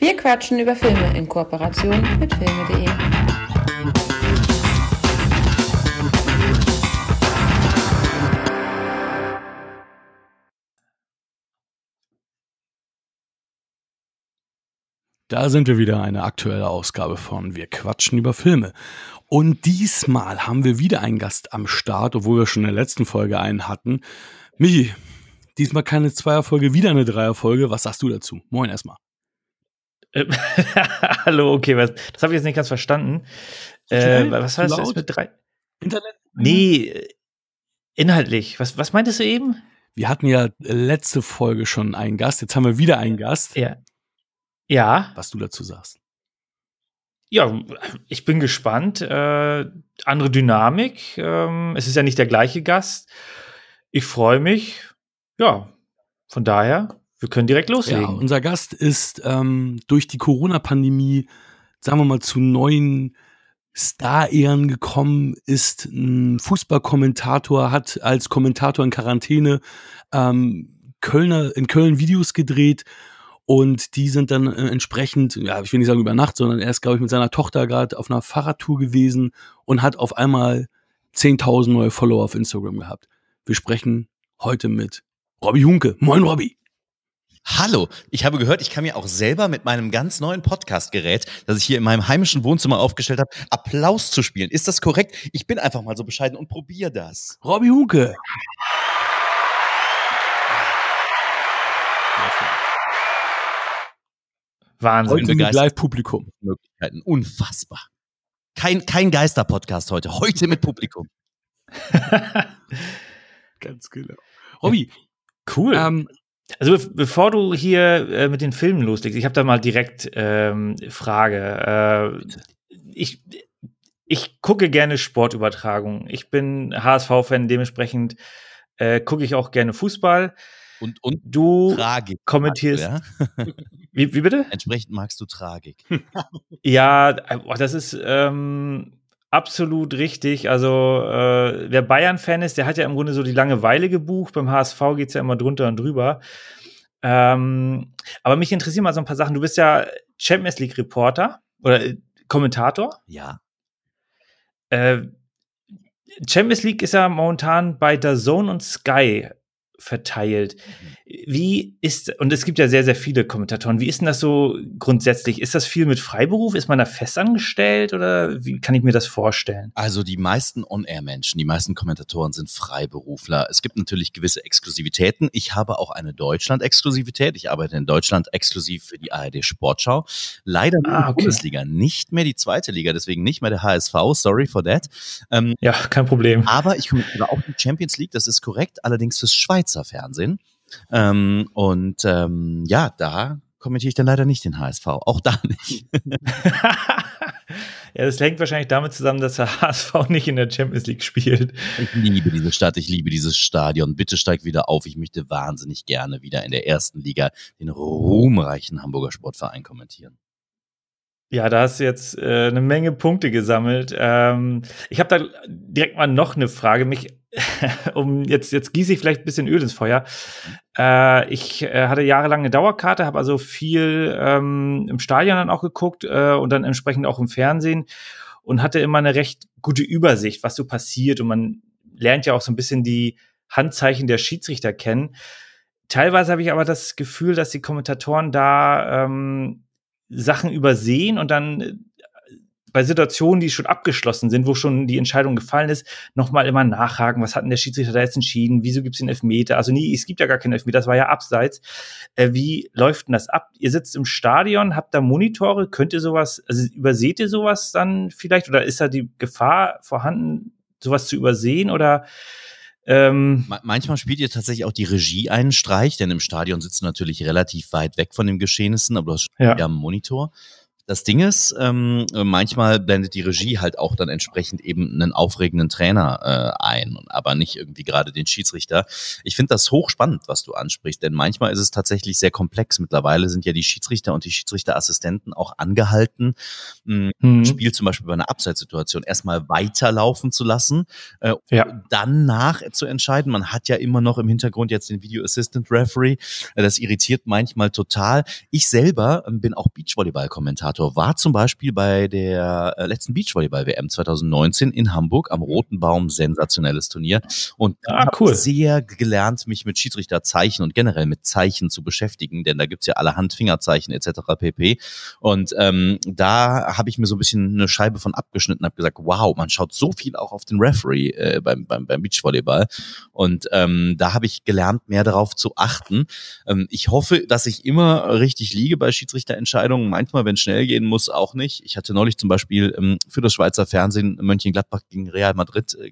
Wir quatschen über Filme in Kooperation mit filme.de. Da sind wir wieder, eine aktuelle Ausgabe von Wir quatschen über Filme. Und diesmal haben wir wieder einen Gast am Start, obwohl wir schon in der letzten Folge einen hatten. Michi, diesmal keine Zweierfolge, wieder eine Dreierfolge. Was sagst du dazu? Moin erstmal. Ähm, Hallo, okay, was, das habe ich jetzt nicht ganz verstanden. Äh, was heißt das mit drei? Internet? Nee, inhaltlich. Was, was meintest du eben? Wir hatten ja letzte Folge schon einen Gast, jetzt haben wir wieder einen Gast. Ja. Ja. Was du dazu sagst. Ja, ich bin gespannt. Äh, andere Dynamik. Ähm, es ist ja nicht der gleiche Gast. Ich freue mich. Ja, von daher, wir können direkt loslegen. Ja, unser Gast ist ähm, durch die Corona-Pandemie, sagen wir mal, zu neuen Star-Ehren gekommen, ist ein Fußballkommentator, hat als Kommentator in Quarantäne ähm, Kölner, in Köln Videos gedreht und die sind dann äh, entsprechend, ja, ich will nicht sagen über Nacht, sondern er ist, glaube ich, mit seiner Tochter gerade auf einer Fahrradtour gewesen und hat auf einmal 10.000 neue Follower auf Instagram gehabt. Wir sprechen heute mit Robby Hunke. Moin, Robby. Hallo, ich habe gehört, ich kann mir auch selber mit meinem ganz neuen Podcast-Gerät, das ich hier in meinem heimischen Wohnzimmer aufgestellt habe, Applaus zu spielen. Ist das korrekt? Ich bin einfach mal so bescheiden und probiere das. Robby Hunke. Wahnsinn. Heute mit Live-Publikum. Möglichkeiten. Unfassbar. Kein, kein Geister-Podcast heute. Heute mit Publikum. Ganz genau. Robby. Cool. Ähm, also be bevor du hier äh, mit den Filmen loslegst, ich habe da mal direkt ähm, Frage. Äh, ich, ich gucke gerne Sportübertragungen. Ich bin HSV-Fan, dementsprechend äh, gucke ich auch gerne Fußball. Und, und du Tragik kommentierst. Ja? Wie, wie bitte? Entsprechend magst du Tragik. ja, das ist ähm, absolut richtig. Also, äh, wer Bayern-Fan ist, der hat ja im Grunde so die Langeweile gebucht. Beim HSV geht es ja immer drunter und drüber. Ähm, aber mich interessieren mal so ein paar Sachen. Du bist ja Champions League-Reporter oder äh, Kommentator. Ja. Äh, Champions League ist ja momentan bei der Zone und Sky verteilt. Mhm. Wie ist, und es gibt ja sehr, sehr viele Kommentatoren, wie ist denn das so grundsätzlich? Ist das viel mit Freiberuf? Ist man da festangestellt oder wie kann ich mir das vorstellen? Also die meisten On-Air-Menschen, die meisten Kommentatoren sind Freiberufler. Es gibt natürlich gewisse Exklusivitäten. Ich habe auch eine Deutschland-Exklusivität. Ich arbeite in Deutschland exklusiv für die ARD Sportschau. Leider ah, okay. die Bundesliga, nicht mehr die zweite Liga, deswegen nicht mehr der HSV. Sorry for that. Ähm, ja, kein Problem. Aber ich kommentiere auch die Champions League, das ist korrekt, allerdings fürs Schweizer Fernsehen. Ähm, und ähm, ja, da kommentiere ich dann leider nicht den HSV. Auch da nicht. ja, das hängt wahrscheinlich damit zusammen, dass der HSV nicht in der Champions League spielt. Ich liebe diese Stadt, ich liebe dieses Stadion. Bitte steig wieder auf. Ich möchte wahnsinnig gerne wieder in der ersten Liga den ruhmreichen Hamburger Sportverein kommentieren. Ja, da hast du jetzt äh, eine Menge Punkte gesammelt. Ähm, ich habe da direkt mal noch eine Frage. Mich, um jetzt jetzt gieße ich vielleicht ein bisschen Öl ins Feuer. Äh, ich äh, hatte jahrelang eine Dauerkarte, habe also viel ähm, im Stadion dann auch geguckt äh, und dann entsprechend auch im Fernsehen und hatte immer eine recht gute Übersicht, was so passiert und man lernt ja auch so ein bisschen die Handzeichen der Schiedsrichter kennen. Teilweise habe ich aber das Gefühl, dass die Kommentatoren da ähm, Sachen übersehen und dann bei Situationen, die schon abgeschlossen sind, wo schon die Entscheidung gefallen ist, nochmal immer nachhaken, was hat denn der Schiedsrichter da jetzt entschieden, wieso gibt es den Elfmeter? Also nie, es gibt ja gar keinen Elfmeter, das war ja abseits. Äh, wie läuft denn das ab? Ihr sitzt im Stadion, habt da Monitore, könnt ihr sowas, also überseht ihr sowas dann vielleicht oder ist da die Gefahr vorhanden, sowas zu übersehen oder ähm, Manchmal spielt ihr tatsächlich auch die Regie einen Streich, denn im Stadion sitzt du natürlich relativ weit weg von den Geschehnissen, aber du hast ja. einen Monitor. Das Ding ist, ähm, manchmal blendet die Regie halt auch dann entsprechend eben einen aufregenden Trainer äh, ein, aber nicht irgendwie gerade den Schiedsrichter. Ich finde das hochspannend, was du ansprichst, denn manchmal ist es tatsächlich sehr komplex. Mittlerweile sind ja die Schiedsrichter und die Schiedsrichterassistenten auch angehalten, mh, mhm. Spiel zum Beispiel bei einer Abseitssituation erstmal weiterlaufen zu lassen, äh, ja. dann nach zu entscheiden. Man hat ja immer noch im Hintergrund jetzt den Video Assistant Referee. Äh, das irritiert manchmal total. Ich selber ähm, bin auch Beachvolleyball-Kommentator, war zum Beispiel bei der äh, letzten Beachvolleyball-WM 2019 in Hamburg am Roten Baum, sensationelles Turnier. Und ah, cool. sehr gelernt, mich mit Schiedsrichterzeichen und generell mit Zeichen zu beschäftigen, denn da gibt's ja allerhand Fingerzeichen etc. pp. Und ähm, da habe ich mir so ein bisschen eine Scheibe von abgeschnitten, habe gesagt, wow, man schaut so viel auch auf den Referee äh, beim, beim, beim Beachvolleyball. Und ähm, da habe ich gelernt, mehr darauf zu achten. Ähm, ich hoffe, dass ich immer richtig liege bei Schiedsrichterentscheidungen. Manchmal, wenn es schnell gehen muss, auch nicht. Ich hatte neulich zum Beispiel ähm, für das Schweizer Fernsehen Mönchengladbach gegen Real Madrid äh,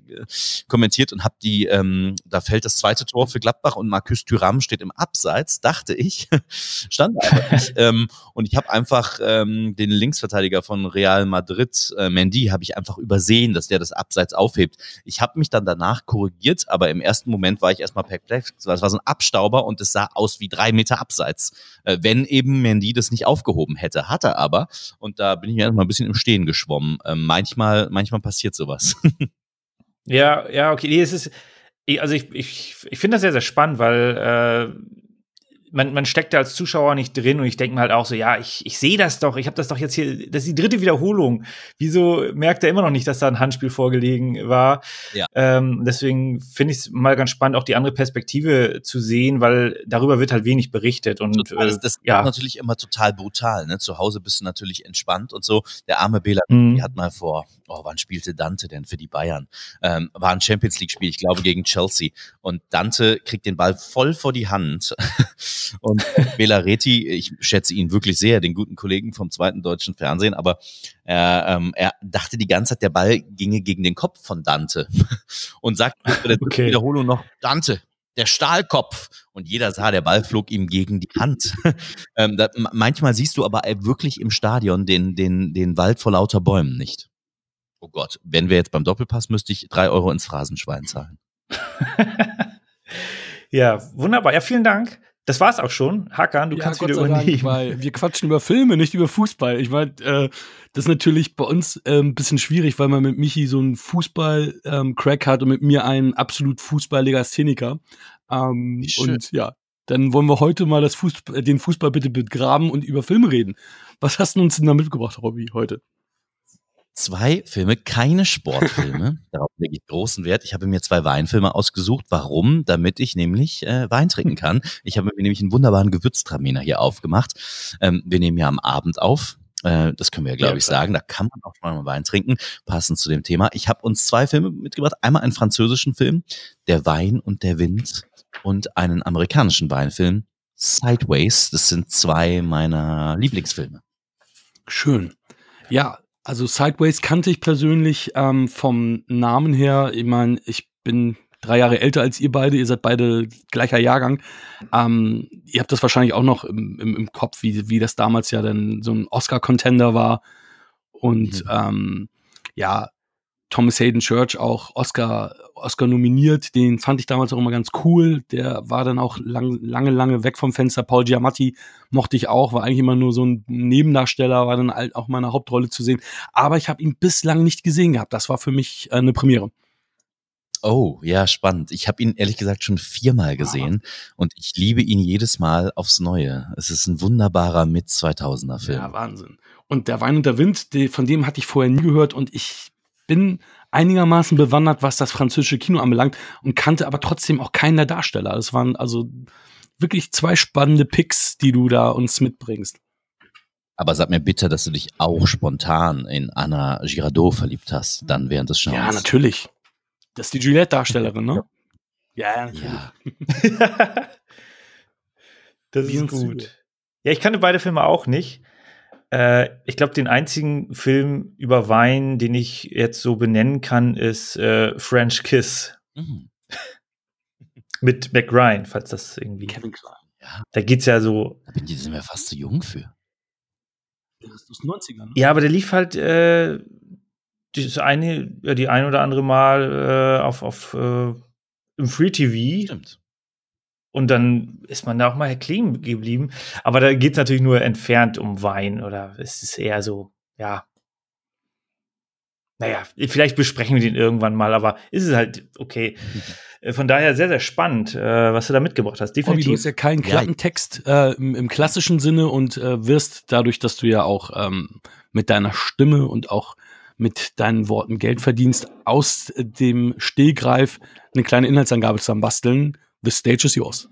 kommentiert und habe die, ähm, da fällt das zweite Tor für Gladbach und Marcus Thuram steht im Abseits, dachte ich, stand aber nicht. ähm, und ich habe einfach ähm, den Linksverteidiger von Real Madrid, äh, Mendy, habe ich einfach übersehen, dass der das Abseits aufhebt. Ich habe mich dann danach korrigiert, aber im ersten Moment war ich erstmal perplex. Es war so ein Abstauber und es sah aus wie drei Meter Abseits, äh, wenn eben Mendy das nicht aufgehoben hätte. Hat er aber. Und da bin ich erstmal ein bisschen im Stehen geschwommen. Äh, manchmal, manchmal passiert sowas. ja, ja, okay. Nee, es ist, also ich, ich, ich finde das sehr, sehr spannend, weil äh, man, man steckt da als Zuschauer nicht drin und ich denke mir halt auch so, ja, ich, ich sehe das doch, ich habe das doch jetzt hier, das ist die dritte Wiederholung. Wieso merkt er immer noch nicht, dass da ein Handspiel vorgelegen war? Ja. Ähm, deswegen finde ich es mal ganz spannend, auch die andere Perspektive zu sehen, weil darüber wird halt wenig berichtet. Und total, das, das ja. ist natürlich immer total brutal. Ne? Zu Hause bist du natürlich entspannt und so. Der arme Bela mhm. hat mal vor, oh, wann spielte Dante denn für die Bayern? Ähm, war ein Champions League-Spiel, ich glaube gegen Chelsea. Und Dante kriegt den Ball voll vor die Hand. Und Bela Reti, ich schätze ihn wirklich sehr, den guten Kollegen vom zweiten deutschen Fernsehen, aber er, ähm, er dachte die ganze Zeit, der Ball ginge gegen den Kopf von Dante und sagte bei der okay. Wiederholung noch, Dante, der Stahlkopf. Und jeder sah, der Ball flog ihm gegen die Hand. ähm, da, manchmal siehst du aber wirklich im Stadion den, den, den Wald vor lauter Bäumen nicht. Oh Gott, wenn wir jetzt beim Doppelpass, müsste ich drei Euro ins Phrasenschwein zahlen. ja, wunderbar. Ja, vielen Dank. Das war's auch schon. Hakan, du ja, kannst Gott wieder übernehmen. Dank, weil wir quatschen über Filme, nicht über Fußball. Ich meine, äh, das ist natürlich bei uns äh, ein bisschen schwierig, weil man mit Michi so einen Fußball-Crack ähm, hat und mit mir einen absolut Fußball-Legastheniker. Ähm, und ja, dann wollen wir heute mal Fußball, den Fußball bitte begraben und über Filme reden. Was hast du uns denn da mitgebracht, Robby, heute? Zwei Filme, keine Sportfilme. Darauf lege ich großen Wert. Ich habe mir zwei Weinfilme ausgesucht. Warum? Damit ich nämlich äh, Wein trinken kann. Ich habe mir nämlich einen wunderbaren Gewürztraminer hier aufgemacht. Ähm, wir nehmen ja am Abend auf. Äh, das können wir ja, glaube ja, ich, sagen. Da kann man auch mal Wein trinken, passend zu dem Thema. Ich habe uns zwei Filme mitgebracht. Einmal einen französischen Film, Der Wein und der Wind, und einen amerikanischen Weinfilm, Sideways. Das sind zwei meiner Lieblingsfilme. Schön. Ja, also Sideways kannte ich persönlich ähm, vom Namen her. Ich meine, ich bin drei Jahre älter als ihr beide, ihr seid beide gleicher Jahrgang. Ähm, ihr habt das wahrscheinlich auch noch im, im, im Kopf, wie, wie das damals ja dann so ein Oscar-Contender war. Und mhm. ähm, ja, Thomas Hayden Church auch Oscar, Oscar nominiert. Den fand ich damals auch immer ganz cool. Der war dann auch lang, lange, lange weg vom Fenster. Paul Giamatti mochte ich auch, war eigentlich immer nur so ein Nebendarsteller, war dann halt auch meine Hauptrolle zu sehen. Aber ich habe ihn bislang nicht gesehen gehabt. Das war für mich äh, eine Premiere. Oh, ja, spannend. Ich habe ihn ehrlich gesagt schon viermal gesehen ja. und ich liebe ihn jedes Mal aufs Neue. Es ist ein wunderbarer Mit-2000er-Film. Ja, Wahnsinn. Und Der Wein und der Wind, von dem hatte ich vorher nie gehört und ich bin einigermaßen bewandert, was das französische Kino anbelangt und kannte aber trotzdem auch keinen der Darsteller. Es waren also wirklich zwei spannende Picks, die du da uns mitbringst. Aber sag mir bitte, dass du dich auch spontan in Anna Girardot verliebt hast, dann während des Schauens. Ja, natürlich. Das ist die Juliette-Darstellerin, ne? Ja, natürlich. Ja. das ist gut. Ja, ich kannte beide Filme auch nicht. Äh, ich glaube, den einzigen Film über Wein, den ich jetzt so benennen kann, ist äh, French Kiss. Mhm. Mit Mac Ryan, falls das irgendwie. Kevin Klein. Ja. Da geht's ja so. Da sind wir fast zu jung für. Der ist aus den 90ern. Ne? Ja, aber der lief halt äh, das eine, die ein oder andere Mal äh, auf, auf äh, im Free TV. Stimmt. Und dann ist man da auch mal kleben geblieben. Aber da geht es natürlich nur entfernt um Wein oder es ist eher so, ja. Naja, vielleicht besprechen wir den irgendwann mal, aber ist es halt okay. Mhm. Von daher sehr, sehr spannend, äh, was du da mitgebracht hast. Definitiv. du hast ja keinen Klappentext äh, im, im, klassischen Sinne und äh, wirst dadurch, dass du ja auch ähm, mit deiner Stimme und auch mit deinen Worten Geld verdienst, aus dem Stehgreif eine kleine Inhaltsangabe zusammen basteln. The stage is yours.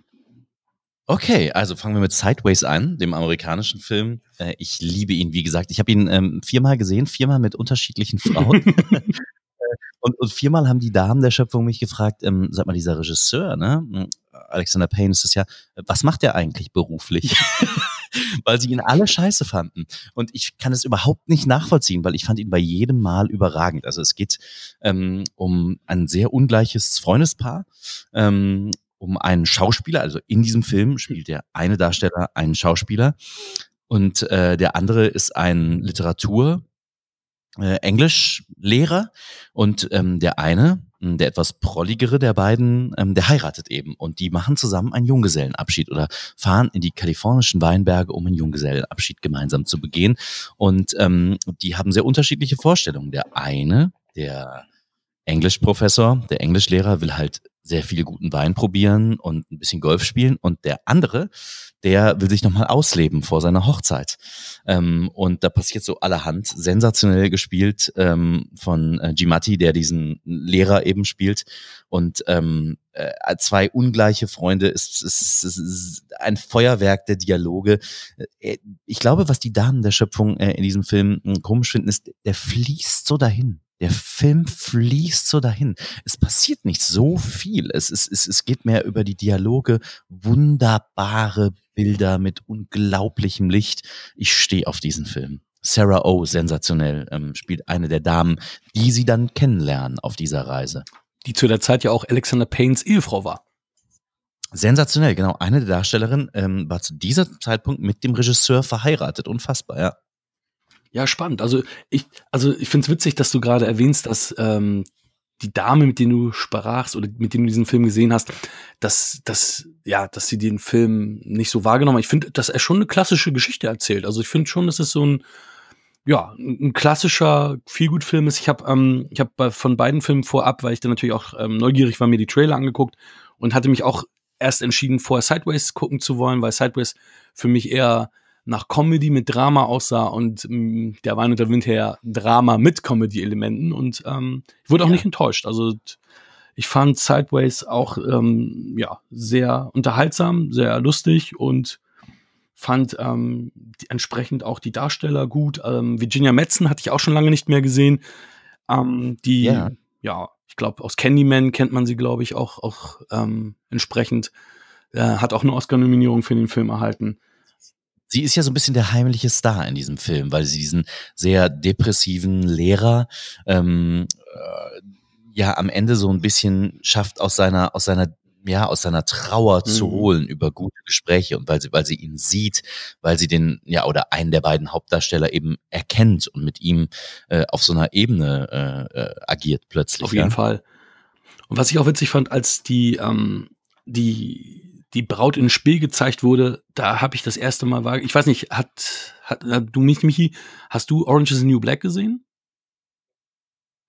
Okay, also fangen wir mit Sideways an, dem amerikanischen Film. Äh, ich liebe ihn, wie gesagt. Ich habe ihn ähm, viermal gesehen, viermal mit unterschiedlichen Frauen. und, und viermal haben die Damen der Schöpfung mich gefragt, ähm, sag mal, dieser Regisseur, ne? Alexander Payne ist das ja, was macht der eigentlich beruflich? weil sie ihn alle scheiße fanden. Und ich kann es überhaupt nicht nachvollziehen, weil ich fand ihn bei jedem Mal überragend. Also es geht ähm, um ein sehr ungleiches Freundespaar. Ähm, um einen Schauspieler, also in diesem Film spielt der eine Darsteller einen Schauspieler und äh, der andere ist ein Literatur, äh, Englischlehrer und ähm, der eine, hm, der etwas prolligere der beiden, ähm, der heiratet eben und die machen zusammen einen Junggesellenabschied oder fahren in die kalifornischen Weinberge, um einen Junggesellenabschied gemeinsam zu begehen und ähm, die haben sehr unterschiedliche Vorstellungen. Der eine, der Englischprofessor, der Englischlehrer will halt sehr viel guten Wein probieren und ein bisschen Golf spielen. Und der andere, der will sich nochmal ausleben vor seiner Hochzeit. Ähm, und da passiert so allerhand, sensationell gespielt ähm, von äh, Gimatti, der diesen Lehrer eben spielt. Und ähm, äh, zwei ungleiche Freunde ist, ist, ist, ist ein Feuerwerk der Dialoge. Äh, ich glaube, was die Damen der Schöpfung äh, in diesem Film äh, komisch finden, ist, der fließt so dahin. Der Film fließt so dahin. Es passiert nicht so viel. Es, es, es, es geht mehr über die Dialoge. Wunderbare Bilder mit unglaublichem Licht. Ich stehe auf diesen Film. Sarah O, oh, sensationell, ähm, spielt eine der Damen, die sie dann kennenlernen auf dieser Reise. Die zu der Zeit ja auch Alexander Paynes Ehefrau war. Sensationell, genau. Eine der Darstellerinnen ähm, war zu dieser Zeitpunkt mit dem Regisseur verheiratet. Unfassbar, ja. Ja, spannend. Also ich, also ich finde es witzig, dass du gerade erwähnst, dass ähm, die Dame, mit der du sprachst oder mit der du diesen Film gesehen hast, dass, dass, ja, dass sie den Film nicht so wahrgenommen hat. Ich finde, dass er schon eine klassische Geschichte erzählt. Also ich finde schon, dass es so ein, ja, ein klassischer Feelgood-Film ist. Ich habe ähm, ich hab von beiden Filmen vorab, weil ich dann natürlich auch ähm, neugierig war, mir die Trailer angeguckt und hatte mich auch erst entschieden, vorher Sideways gucken zu wollen, weil Sideways für mich eher nach Comedy mit Drama aussah und mh, mm, der Wein und der Wind her Drama mit Comedy-Elementen und ähm, ich wurde auch ja. nicht enttäuscht. Also ich fand Sideways auch ähm, ja sehr unterhaltsam, sehr lustig und fand ähm, die, entsprechend auch die Darsteller gut. Ähm, Virginia Metzen hatte ich auch schon lange nicht mehr gesehen. Ähm, die ja, ja ich glaube aus Candyman kennt man sie, glaube ich, auch auch ähm, entsprechend. Äh, hat auch eine Oscar-Nominierung für den Film erhalten. Sie ist ja so ein bisschen der heimliche Star in diesem Film, weil sie diesen sehr depressiven Lehrer ähm, äh, ja am Ende so ein bisschen schafft aus seiner aus seiner ja aus seiner Trauer mhm. zu holen über gute Gespräche und weil sie weil sie ihn sieht, weil sie den ja oder einen der beiden Hauptdarsteller eben erkennt und mit ihm äh, auf so einer Ebene äh, äh, agiert plötzlich. Auf jeden ja? Fall. Und was ich auch witzig fand, als die ähm, die die Braut in Spiel gezeigt wurde, da habe ich das erste Mal war, ich weiß nicht, hat, hat du mich, Michi, hast du Orange is the New Black gesehen?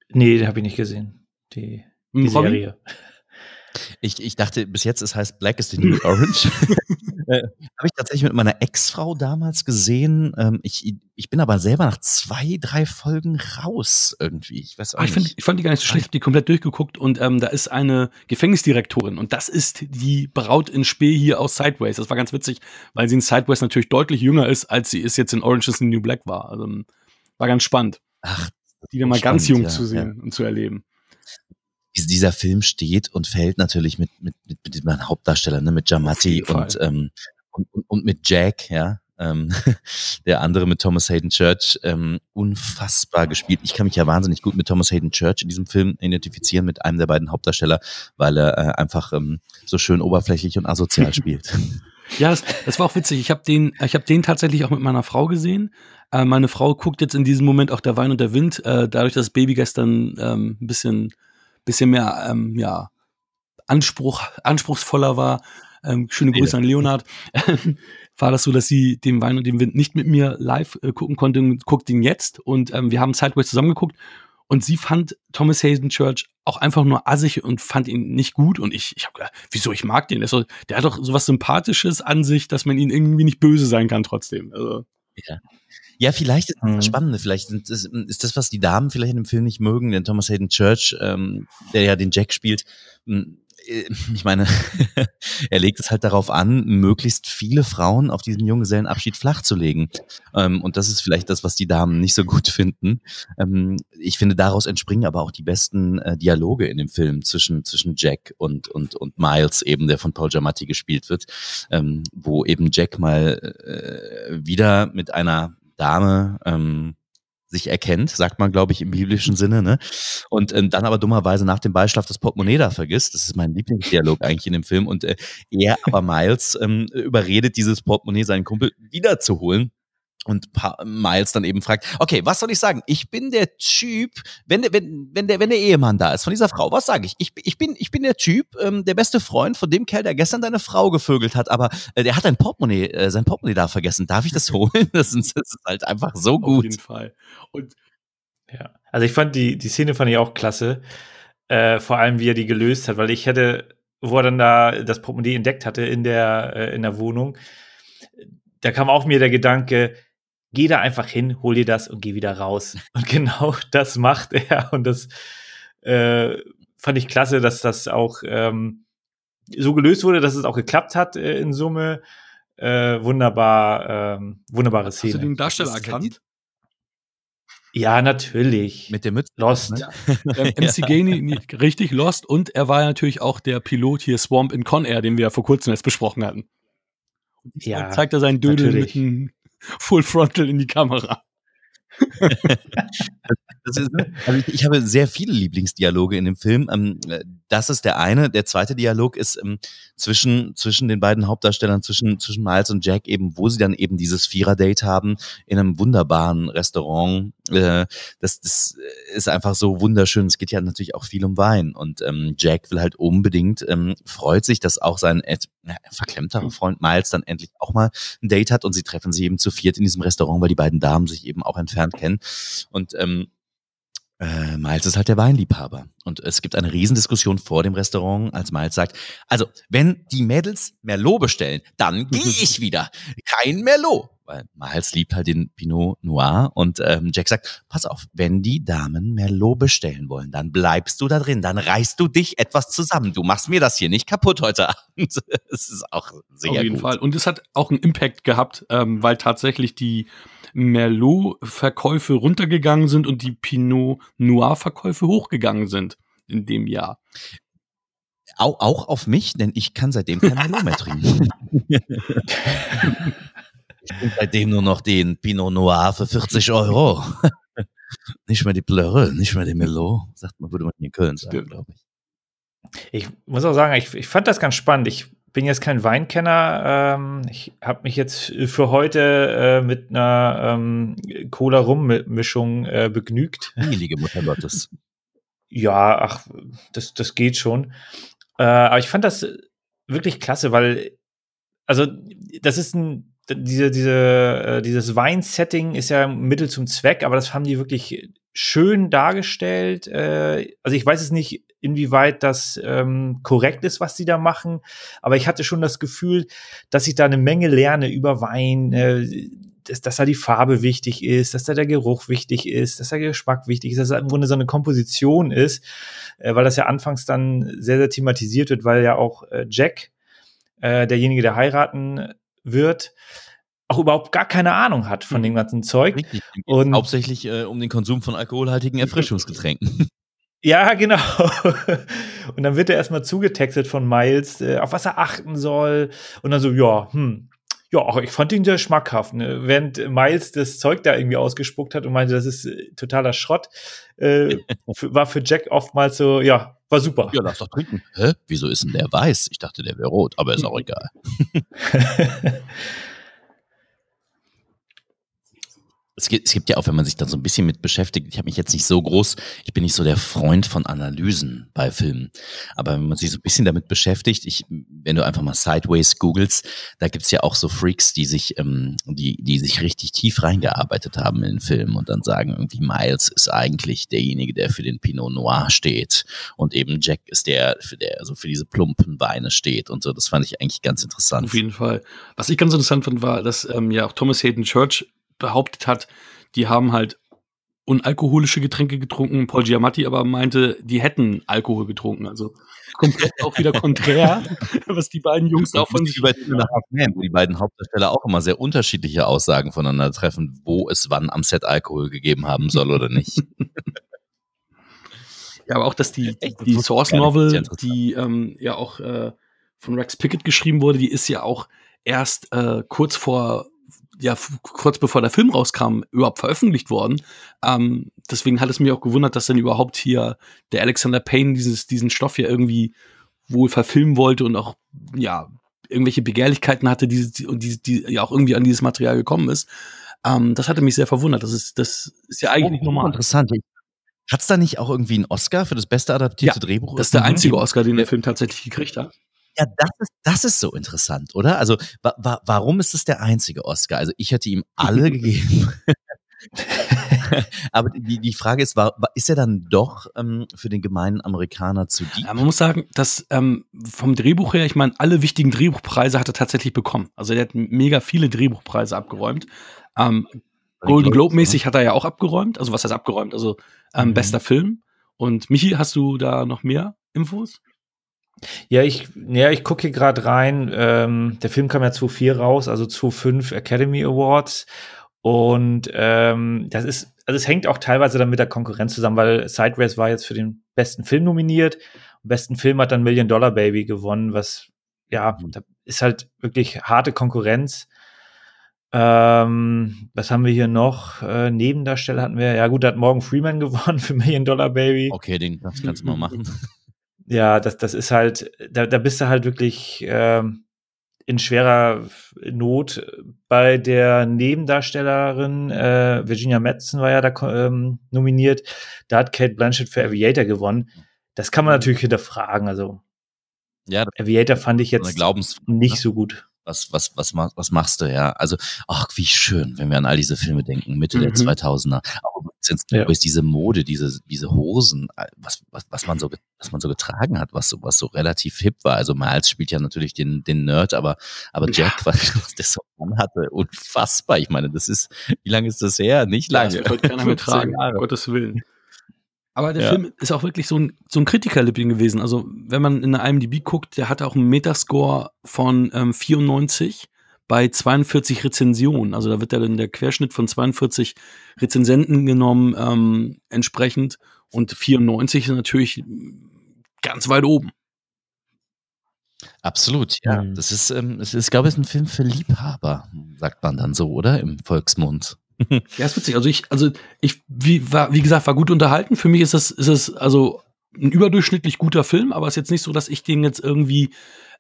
Nee, den habe ich nicht gesehen. Die, die Serie. Ich, ich dachte bis jetzt, es heißt Black is the New Orange. äh, Habe ich tatsächlich mit meiner Ex-Frau damals gesehen. Ähm, ich, ich bin aber selber nach zwei, drei Folgen raus irgendwie. Ich weiß auch ah, ich, find, ich fand die gar nicht so schlecht. Ich habe die komplett durchgeguckt und ähm, da ist eine Gefängnisdirektorin und das ist die Braut in Spee hier aus Sideways. Das war ganz witzig, weil sie in Sideways natürlich deutlich jünger ist, als sie ist jetzt in Orange is the New Black war. Also war ganz spannend. Ach, die dann mal ganz jung ja, zu sehen ja. und zu erleben dieser Film steht und fällt natürlich mit, mit, mit, mit dem Hauptdarsteller, ne, mit Jamati und, ähm, und, und, mit Jack, ja. Ähm, der andere mit Thomas Hayden Church ähm, unfassbar gespielt. Ich kann mich ja wahnsinnig gut mit Thomas Hayden Church in diesem Film identifizieren, mit einem der beiden Hauptdarsteller, weil er äh, einfach ähm, so schön oberflächlich und asozial spielt. Ja, das, das war auch witzig. Ich habe den, ich habe den tatsächlich auch mit meiner Frau gesehen. Äh, meine Frau guckt jetzt in diesem Moment auch der Wein und der Wind. Äh, dadurch, dass das Baby gestern ähm, ein bisschen, bisschen mehr, ähm, ja, Anspruch, anspruchsvoller war. Ähm, schöne Grüße an Leonard. war das so, dass sie den Wein und den Wind nicht mit mir live äh, gucken konnte und guckt ihn jetzt. Und ähm, wir haben Sideways zusammengeguckt und sie fand Thomas Hazen Church auch einfach nur assig und fand ihn nicht gut. Und ich, ich habe gedacht, wieso, ich mag den. Der, hat doch sowas Sympathisches an sich, dass man ihn irgendwie nicht böse sein kann trotzdem. Also. Ja. Ja, vielleicht ist das mhm. Spannende, vielleicht das, ist das, was die Damen vielleicht in dem Film nicht mögen, denn Thomas Hayden Church, ähm, der ja den Jack spielt, äh, ich meine, er legt es halt darauf an, möglichst viele Frauen auf diesen Junggesellenabschied flach zu legen. Ähm, und das ist vielleicht das, was die Damen nicht so gut finden. Ähm, ich finde, daraus entspringen aber auch die besten äh, Dialoge in dem Film zwischen, zwischen Jack und, und, und Miles, eben, der von Paul Giamatti gespielt wird, ähm, wo eben Jack mal äh, wieder mit einer Dame ähm, sich erkennt, sagt man, glaube ich, im biblischen Sinne, ne? Und äh, dann aber dummerweise nach dem Beischlaf das Portemonnaie da vergisst. Das ist mein Lieblingsdialog eigentlich in dem Film. Und äh, er aber Miles ähm, überredet, dieses Portemonnaie seinen Kumpel wiederzuholen. Und Miles dann eben fragt, okay, was soll ich sagen? Ich bin der Typ, wenn der, wenn, wenn der, wenn der Ehemann da ist von dieser Frau, was sage ich? ich? Ich bin, ich bin der Typ, ähm, der beste Freund von dem Kerl, der gestern deine Frau gevögelt hat, aber äh, der hat ein Portemonnaie, äh, sein Portemonnaie da vergessen. Darf ich das holen? Das ist, das ist halt einfach so gut. Auf jeden Fall. Und ja, also ich fand die, die Szene fand ich auch klasse. Äh, vor allem, wie er die gelöst hat, weil ich hätte, wo er dann da das Portemonnaie entdeckt hatte in der, äh, in der Wohnung, da kam auch mir der Gedanke, geh da einfach hin, hol dir das und geh wieder raus. Und genau das macht er. Und das äh, fand ich klasse, dass das auch ähm, so gelöst wurde, dass es auch geklappt hat äh, in Summe. Äh, wunderbar, ähm, wunderbare Szene. Hast du den Darsteller erkannt? Ja, natürlich. Mit der Mütze. Lost. Ne? ähm, MC Gainey, richtig, Lost. Und er war natürlich auch der Pilot hier Swamp in Con Air, den wir ja vor kurzem jetzt besprochen hatten. Ja. zeigt er seinen Dödel natürlich. mit einem Full Frontal in die Kamera. ist, also ich, ich, habe sehr viele Lieblingsdialoge in dem Film. Ähm, das ist der eine. Der zweite Dialog ist ähm, zwischen, zwischen den beiden Hauptdarstellern, zwischen, zwischen Miles und Jack, eben, wo sie dann eben dieses Vierer-Date haben in einem wunderbaren Restaurant. Äh, das, das ist einfach so wunderschön. Es geht ja natürlich auch viel um Wein. Und ähm, Jack will halt unbedingt, freut sich, dass auch sein äh, verklemmterer Freund Miles dann endlich auch mal ein Date hat und sie treffen sich eben zu viert in diesem Restaurant, weil die beiden Damen sich eben auch entfernt kennen. Und ähm, äh, Miles ist halt der Weinliebhaber. Und es gibt eine Riesendiskussion vor dem Restaurant, als Miles sagt, also, wenn die Mädels Merlot bestellen, dann gehe ich wieder. Kein Merlot. Weil Miles liebt halt den Pinot Noir und ähm, Jack sagt, pass auf, wenn die Damen Merlot bestellen wollen, dann bleibst du da drin, dann reißt du dich etwas zusammen. Du machst mir das hier nicht kaputt heute Abend. Es ist auch sehr Auf jeden gut. Fall. Und es hat auch einen Impact gehabt, ähm, weil tatsächlich die Merlot-Verkäufe runtergegangen sind und die Pinot Noir-Verkäufe hochgegangen sind in dem Jahr. Auch, auch auf mich, denn ich kann seitdem kein Merlot mehr trinken. ich bin seitdem nur noch den Pinot Noir für 40 Euro. nicht mehr die Plöre, nicht mehr die Merlot, sagt man, würde man hier in Köln sagen, glaube ich. Ich muss auch sagen, ich, ich fand das ganz spannend. Ich bin jetzt kein Weinkenner. Ähm, ich habe mich jetzt für heute äh, mit einer ähm, Cola-Rum-Mischung äh, begnügt. Heilige Mutter Gottes. Ja, ach, das, das geht schon. Äh, aber ich fand das wirklich klasse, weil, also, das ist ein, diese, diese, äh, dieses Weinsetting ist ja Mittel zum Zweck, aber das haben die wirklich schön dargestellt. Äh, also ich weiß es nicht, inwieweit das ähm, korrekt ist, was sie da machen, aber ich hatte schon das Gefühl, dass ich da eine Menge lerne über Wein, äh, dass, dass da die Farbe wichtig ist, dass da der Geruch wichtig ist, dass der Geschmack wichtig ist, dass da im Grunde so eine Komposition ist, äh, weil das ja anfangs dann sehr, sehr thematisiert wird, weil ja auch äh, Jack, äh, derjenige, der heiraten wird, auch überhaupt gar keine Ahnung hat von dem mhm. ganzen Zeug. Richtig. Und hauptsächlich äh, um den Konsum von alkoholhaltigen Erfrischungsgetränken. Ja, genau. Und dann wird er erstmal zugetextet von Miles, äh, auf was er achten soll. Und dann so, ja, hm, ja, auch ich fand ihn sehr schmackhaft. Ne? Während Miles das Zeug da irgendwie ausgespuckt hat und meinte, das ist äh, totaler Schrott, äh, war für Jack oftmals so, ja, war super. Ja, lass doch trinken. Hä? Wieso ist denn der weiß? Ich dachte, der wäre rot, aber ist auch egal. Es gibt, es gibt ja auch, wenn man sich da so ein bisschen mit beschäftigt, ich habe mich jetzt nicht so groß, ich bin nicht so der Freund von Analysen bei Filmen, aber wenn man sich so ein bisschen damit beschäftigt, ich, wenn du einfach mal Sideways googelst, da gibt's ja auch so Freaks, die sich, ähm, die, die sich richtig tief reingearbeitet haben in den Film und dann sagen, irgendwie Miles ist eigentlich derjenige, der für den Pinot Noir steht und eben Jack ist der, für der, also für diese plumpen Weine steht und so. Das fand ich eigentlich ganz interessant. Auf jeden Fall. Was ich ganz interessant fand, war, dass ähm, ja auch Thomas Hayden Church behauptet hat, die haben halt unalkoholische Getränke getrunken. Paul Giamatti aber meinte, die hätten Alkohol getrunken. Also komplett auch wieder konträr, was die beiden Jungs auch von sich über Man, wo die beiden Hauptdarsteller auch immer sehr unterschiedliche Aussagen voneinander treffen, wo es wann am Set Alkohol gegeben haben soll oder nicht. ja, aber auch, dass die, Echt, die Source Novel, die ähm, ja auch äh, von Rex Pickett geschrieben wurde, die ist ja auch erst äh, kurz vor ja kurz bevor der Film rauskam, überhaupt veröffentlicht worden. Ähm, deswegen hat es mich auch gewundert, dass dann überhaupt hier der Alexander Payne dieses, diesen Stoff hier irgendwie wohl verfilmen wollte und auch, ja, irgendwelche Begehrlichkeiten hatte, die, und die, die ja auch irgendwie an dieses Material gekommen ist. Ähm, das hatte mich sehr verwundert. Das ist, das ist ja eigentlich oh, normal. Interessant. Hat es da nicht auch irgendwie einen Oscar für das beste adaptierte ja, Drehbuch? Das ist der einzige Oscar, den der Film tatsächlich gekriegt hat. Ja, das ist, das ist so interessant, oder? Also, wa wa warum ist es der einzige Oscar? Also, ich hätte ihm alle gegeben. Aber die, die Frage ist, war, ist er dann doch ähm, für den gemeinen Amerikaner zu deep? Ja, man muss sagen, dass ähm, vom Drehbuch her, ich meine, alle wichtigen Drehbuchpreise hat er tatsächlich bekommen. Also er hat mega viele Drehbuchpreise abgeräumt. Ähm, Golden Globe-mäßig hat er ja auch abgeräumt. Also was heißt abgeräumt? Also ähm, mhm. bester Film. Und Michi, hast du da noch mehr Infos? Ja, ich, ja, ich gucke hier gerade rein. Ähm, der Film kam ja 2004 raus, also 2005 Academy Awards. Und ähm, das ist, also es hängt auch teilweise dann mit der Konkurrenz zusammen, weil Sideways war jetzt für den besten Film nominiert. Am besten Film hat dann Million Dollar Baby gewonnen, was ja, mhm. da ist halt wirklich harte Konkurrenz. Ähm, was haben wir hier noch? Äh, Nebendarsteller hatten wir, ja gut, da hat Morgan Freeman gewonnen für Million Dollar Baby. Okay, den das kannst du mal machen ja, das, das ist halt, da, da bist du halt wirklich ähm, in schwerer Not. Bei der Nebendarstellerin äh, Virginia Madsen war ja da ähm, nominiert. Da hat Kate Blanchett für Aviator gewonnen. Das kann man mhm. natürlich hinterfragen. Also ja, Aviator fand ich jetzt nicht so gut was, was, was, was machst du, ja? Also, ach, wie schön, wenn wir an all diese Filme denken, Mitte mhm. der 2000er. Auch ja. diese Mode, diese, diese Hosen, äh, was, was, was man so, was man so getragen hat, was so, was so relativ hip war. Also Miles spielt ja natürlich den, den Nerd, aber, aber Jack, was, was der so hatte, unfassbar. Ich meine, das ist, wie lange ist das her? Nicht lange. Ja, das wird keiner mehr tragen, Gottes Willen. Aber der ja. Film ist auch wirklich so ein, so ein Kritikerliebling gewesen. Also, wenn man in der IMDb guckt, der hat auch einen Metascore von ähm, 94 bei 42 Rezensionen. Also da wird dann der Querschnitt von 42 Rezensenten genommen ähm, entsprechend. Und 94 ist natürlich ganz weit oben. Absolut, ja. Mhm. Das ist, ähm, es ist, glaube ich, ein Film für Liebhaber, sagt man dann so, oder? Im Volksmund ja, ist witzig. Also ich, also ich, wie, war, wie gesagt, war gut unterhalten. Für mich ist es, ist es also ein überdurchschnittlich guter Film, aber es ist jetzt nicht so, dass ich den jetzt irgendwie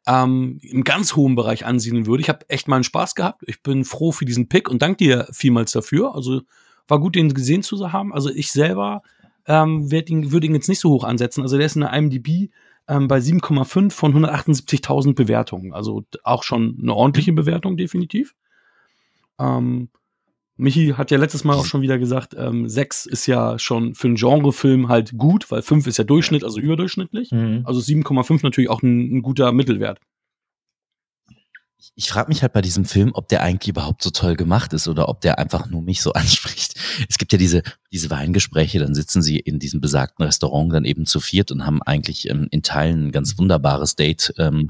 ähm, im ganz hohen Bereich ansiedeln würde. Ich habe echt mal einen Spaß gehabt. Ich bin froh für diesen Pick und danke dir vielmals dafür. Also war gut, den gesehen zu haben. Also ich selber ähm, ihn, würde ihn jetzt nicht so hoch ansetzen. Also der ist in der IMDb ähm, bei 7,5 von 178.000 Bewertungen. Also auch schon eine ordentliche Bewertung, definitiv. Ähm, Michi hat ja letztes Mal auch schon wieder gesagt, ähm, sechs ist ja schon für einen Genrefilm halt gut, weil fünf ist ja Durchschnitt, also überdurchschnittlich. Mhm. Also 7,5 natürlich auch ein, ein guter Mittelwert ich frage mich halt bei diesem Film, ob der eigentlich überhaupt so toll gemacht ist oder ob der einfach nur mich so anspricht. Es gibt ja diese, diese Weingespräche, dann sitzen sie in diesem besagten Restaurant dann eben zu viert und haben eigentlich ähm, in Teilen ein ganz wunderbares Date ähm,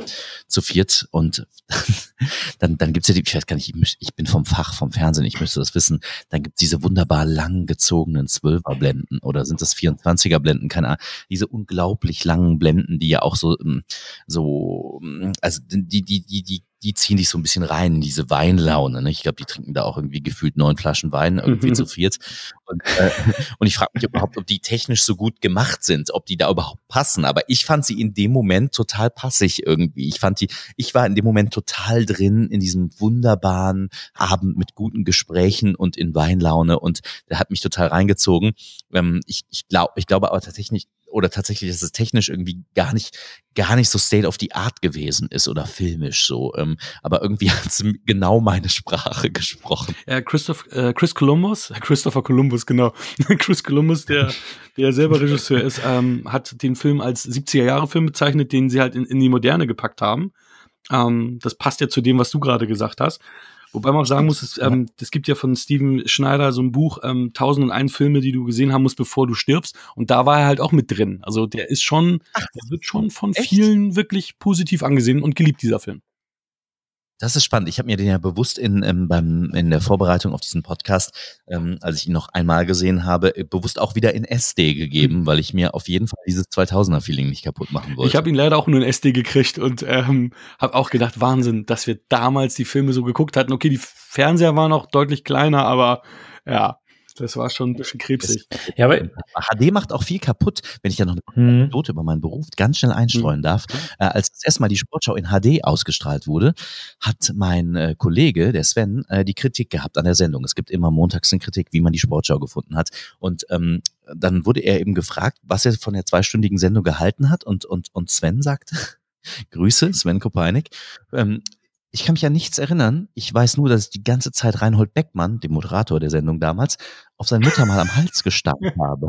zu viert. Und dann, dann gibt's ja die, ich weiß gar nicht, ich bin vom Fach, vom Fernsehen, ich müsste das wissen, dann gibt's diese wunderbar lang gezogenen Zwölferblenden oder sind das 24er Blenden, keine Ahnung, diese unglaublich langen Blenden, die ja auch so, ähm, so, ähm, also die, die, die, die die ziehen dich so ein bisschen rein in diese Weinlaune. Ne? Ich glaube, die trinken da auch irgendwie gefühlt neun Flaschen Wein, irgendwie mhm. zu viert. Und, äh, und ich frage mich überhaupt, ob die technisch so gut gemacht sind, ob die da überhaupt passen. Aber ich fand sie in dem Moment total passig irgendwie. Ich fand die, ich war in dem Moment total drin in diesem wunderbaren Abend mit guten Gesprächen und in Weinlaune und der hat mich total reingezogen. Ähm, ich, ich glaube, ich glaube aber tatsächlich, oder tatsächlich, dass es technisch irgendwie gar nicht, gar nicht so State of the Art gewesen ist oder filmisch so. Ähm, aber irgendwie hat es genau meine Sprache gesprochen. Ja, Christoph, äh, Chris Columbus, Christopher Columbus, genau. Chris Columbus, der, der selber Regisseur ist, ähm, hat den Film als 70er-Jahre-Film bezeichnet, den sie halt in, in die Moderne gepackt haben. Ähm, das passt ja zu dem, was du gerade gesagt hast. Wobei man auch sagen muss, es, ähm, es gibt ja von Steven Schneider so ein Buch, ähm, 1001 Filme, die du gesehen haben musst, bevor du stirbst. Und da war er halt auch mit drin. Also der ist schon, der wird schon von echt? vielen wirklich positiv angesehen und geliebt, dieser Film. Das ist spannend. Ich habe mir den ja bewusst in, ähm, beim, in der Vorbereitung auf diesen Podcast, ähm, als ich ihn noch einmal gesehen habe, äh, bewusst auch wieder in SD gegeben, mhm. weil ich mir auf jeden Fall dieses 2000er-Feeling nicht kaputt machen wollte. Ich habe ihn leider auch nur in SD gekriegt und ähm, habe auch gedacht, Wahnsinn, dass wir damals die Filme so geguckt hatten. Okay, die Fernseher waren auch deutlich kleiner, aber ja, das war schon ein bisschen krebsig. Ja, aber HD macht auch viel kaputt, wenn ich ja noch eine hm. Anekdote über meinen Beruf ganz schnell einstreuen hm. darf. Äh, als das erste Mal die Sportschau in HD ausgestrahlt wurde, hat mein äh, Kollege, der Sven, äh, die Kritik gehabt an der Sendung. Es gibt immer montags eine Kritik, wie man die Sportschau gefunden hat. Und ähm, dann wurde er eben gefragt, was er von der zweistündigen Sendung gehalten hat. Und, und, und Sven sagte, Grüße, Sven Kopeinik. Ähm, ich kann mich an nichts erinnern. Ich weiß nur, dass ich die ganze Zeit Reinhold Beckmann, dem Moderator der Sendung damals, auf seine Mutter mal am Hals gestarrt habe.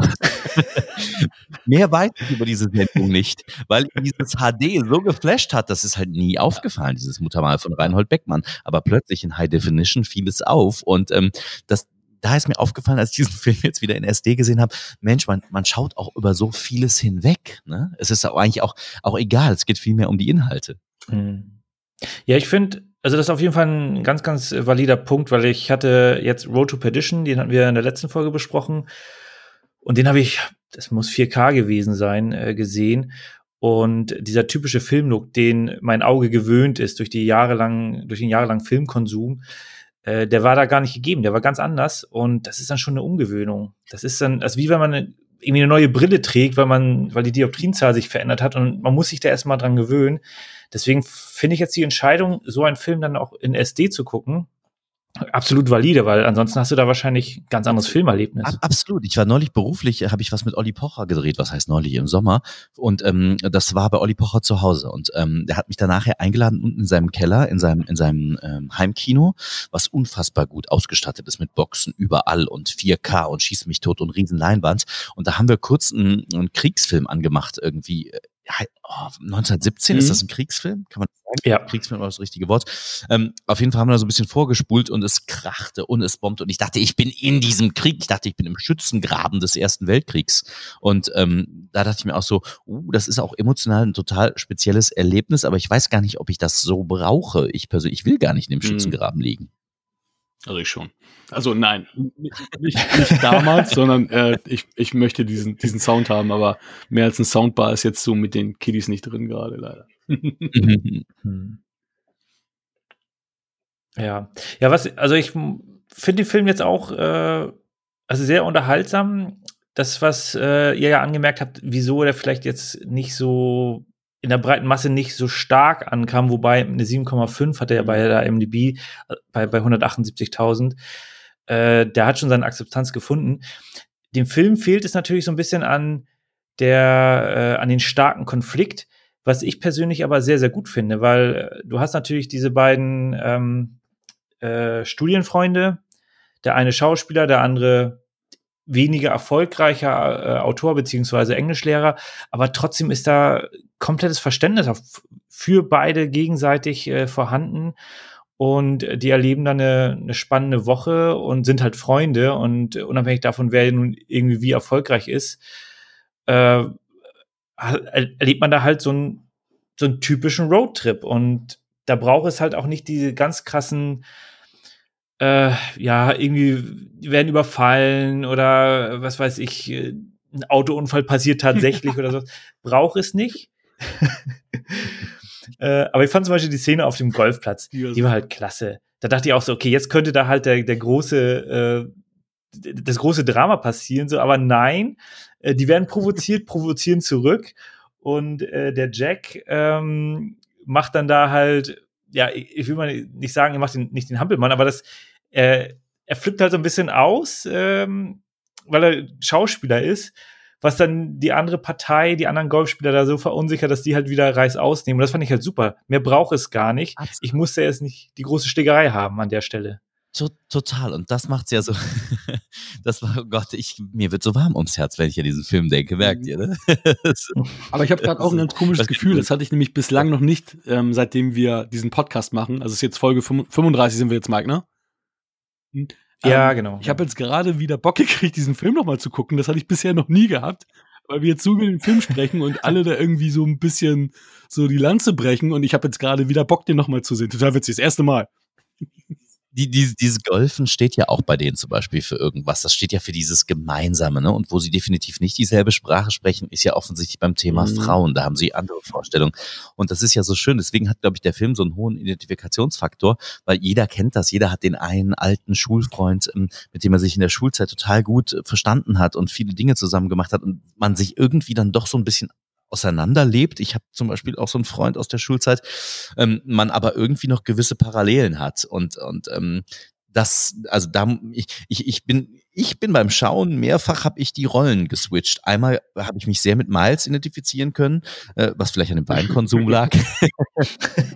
Mehr weiß ich über diese Sendung nicht, weil dieses HD so geflasht hat, das ist halt nie aufgefallen, dieses Muttermal von Reinhold Beckmann. Aber plötzlich in High Definition fiel es auf und ähm, das, da ist mir aufgefallen, als ich diesen Film jetzt wieder in SD gesehen habe, Mensch, man, man schaut auch über so vieles hinweg. Ne? Es ist eigentlich auch, auch egal, es geht vielmehr um die Inhalte. Mhm. Ja, ich finde, also das ist auf jeden Fall ein ganz, ganz valider Punkt, weil ich hatte jetzt Road to Perdition, den hatten wir in der letzten Folge besprochen. Und den habe ich, das muss 4K gewesen sein, äh, gesehen. Und dieser typische Filmlook, den mein Auge gewöhnt ist durch die jahrelang, durch den jahrelangen Filmkonsum, äh, der war da gar nicht gegeben. Der war ganz anders. Und das ist dann schon eine Umgewöhnung. Das ist dann, also wie wenn man irgendwie eine neue Brille trägt, weil man, weil die Dioptrienzahl sich verändert hat und man muss sich da erstmal dran gewöhnen. Deswegen finde ich jetzt die Entscheidung, so einen Film dann auch in SD zu gucken, absolut valide, weil ansonsten hast du da wahrscheinlich ganz anderes Filmerlebnis. Absolut. Ich war neulich beruflich, habe ich was mit Olli Pocher gedreht, was heißt neulich im Sommer. Und ähm, das war bei Olli Pocher zu Hause. Und ähm, der hat mich dann nachher eingeladen unten in seinem Keller, in seinem, in seinem ähm, Heimkino, was unfassbar gut ausgestattet ist mit Boxen überall und 4K und schießt mich tot und riesen Leinwand. Und da haben wir kurz einen, einen Kriegsfilm angemacht, irgendwie oh, 1917 mhm. ist das ein Kriegsfilm? Kann man Ja. Kriegsfilm war das richtige Wort. Ähm, auf jeden Fall haben wir da so ein bisschen vorgespult und es krachte und es bombte und ich dachte, ich bin in diesem Krieg. Ich dachte, ich bin im Schützengraben des Ersten Weltkriegs. Und ähm, da dachte ich mir auch so, uh, das ist auch emotional ein total spezielles Erlebnis, aber ich weiß gar nicht, ob ich das so brauche. Ich persönlich, ich will gar nicht in dem mhm. Schützengraben liegen. Also ich schon. Also nein, nicht, nicht damals, sondern äh, ich, ich möchte diesen, diesen Sound haben, aber mehr als ein Soundbar ist jetzt so mit den Kiddies nicht drin gerade, leider. ja. Ja, was, also ich finde den Film jetzt auch äh, also sehr unterhaltsam. Das, was äh, ihr ja angemerkt habt, wieso er vielleicht jetzt nicht so in der breiten Masse nicht so stark ankam, wobei eine 7,5 hatte er bei der MDB äh, bei, bei 178.000. Äh, der hat schon seine Akzeptanz gefunden. Dem Film fehlt es natürlich so ein bisschen an der, äh, an den starken Konflikt, was ich persönlich aber sehr, sehr gut finde, weil äh, du hast natürlich diese beiden ähm, äh, Studienfreunde, der eine Schauspieler, der andere weniger erfolgreicher äh, Autor beziehungsweise Englischlehrer, aber trotzdem ist da komplettes Verständnis für beide gegenseitig äh, vorhanden. Und die erleben dann eine, eine spannende Woche und sind halt Freunde. Und unabhängig davon, wer nun irgendwie wie erfolgreich ist, äh, erlebt man da halt so einen, so einen typischen Roadtrip und da braucht es halt auch nicht diese ganz krassen äh, ja, irgendwie die werden überfallen oder was weiß ich, äh, ein Autounfall passiert tatsächlich oder so. Braucht es nicht. Äh, aber ich fand zum Beispiel die Szene auf dem Golfplatz, die war halt klasse. Da dachte ich auch so, okay, jetzt könnte da halt der, der große, äh, das große Drama passieren, so, aber nein, äh, die werden provoziert, provozieren zurück und äh, der Jack ähm, macht dann da halt, ja, ich will mal nicht sagen, er macht den, nicht den Hampelmann, aber das, äh, er flippt halt so ein bisschen aus, ähm, weil er Schauspieler ist, was dann die andere Partei, die anderen Golfspieler da so verunsichert, dass die halt wieder Reis ausnehmen. Und das fand ich halt super. Mehr braucht es gar nicht. Absolut. Ich musste jetzt nicht die große Stegerei haben an der Stelle. Total. Und das macht's ja so. das war, oh Gott, ich, mir wird so warm ums Herz, wenn ich an diesen Film denke, merkt ihr, ne? Aber ich habe gerade auch ein ganz komisches Gefühl. Das hatte ich nämlich bislang noch nicht, ähm, seitdem wir diesen Podcast machen. Also es ist jetzt Folge 35 sind wir jetzt, Mike, ne? Hm. Ja, ähm, genau. Ich habe jetzt gerade wieder Bock gekriegt, diesen Film nochmal zu gucken. Das hatte ich bisher noch nie gehabt, weil wir jetzt so über den Film sprechen und alle da irgendwie so ein bisschen so die Lanze brechen und ich habe jetzt gerade wieder Bock, den nochmal zu sehen. Total witzig, das erste Mal die, die, dieses Golfen steht ja auch bei denen zum Beispiel für irgendwas. Das steht ja für dieses Gemeinsame, ne? Und wo sie definitiv nicht dieselbe Sprache sprechen, ist ja offensichtlich beim Thema mhm. Frauen. Da haben sie andere Vorstellungen. Und das ist ja so schön. Deswegen hat, glaube ich, der Film so einen hohen Identifikationsfaktor, weil jeder kennt das. Jeder hat den einen alten Schulfreund, ähm, mit dem er sich in der Schulzeit total gut äh, verstanden hat und viele Dinge zusammen gemacht hat und man sich irgendwie dann doch so ein bisschen auseinanderlebt. Ich habe zum Beispiel auch so einen Freund aus der Schulzeit, ähm, man aber irgendwie noch gewisse Parallelen hat und und ähm, das, also da, ich, ich, ich bin ich bin beim Schauen mehrfach habe ich die Rollen geswitcht. Einmal habe ich mich sehr mit Miles identifizieren können, äh, was vielleicht an dem Weinkonsum lag.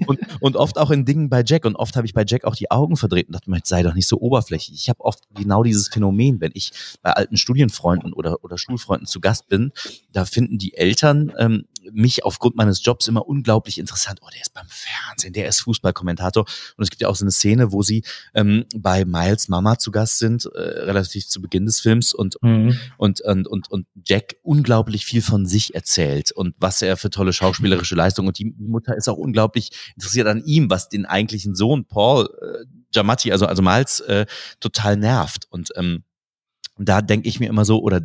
und, und oft auch in Dingen bei Jack. Und oft habe ich bei Jack auch die Augen verdreht und dachte mir, sei doch nicht so oberflächlich. Ich habe oft genau dieses Phänomen, wenn ich bei alten Studienfreunden oder, oder Schulfreunden zu Gast bin, da finden die Eltern ähm, mich aufgrund meines Jobs immer unglaublich interessant. Oh, der ist beim Fernsehen, der ist Fußballkommentator. Und es gibt ja auch so eine Szene, wo sie ähm, bei Miles Mama zu Gast sind, äh, relativ zu Beginn des Films und, mhm. und, und, und, und Jack unglaublich viel von sich erzählt und was er für tolle schauspielerische Leistungen und die Mutter ist auch unglaublich interessiert an ihm, was den eigentlichen Sohn Paul äh, Giamatti, also, also Miles, äh, total nervt. Und ähm, und da denke ich mir immer so, oder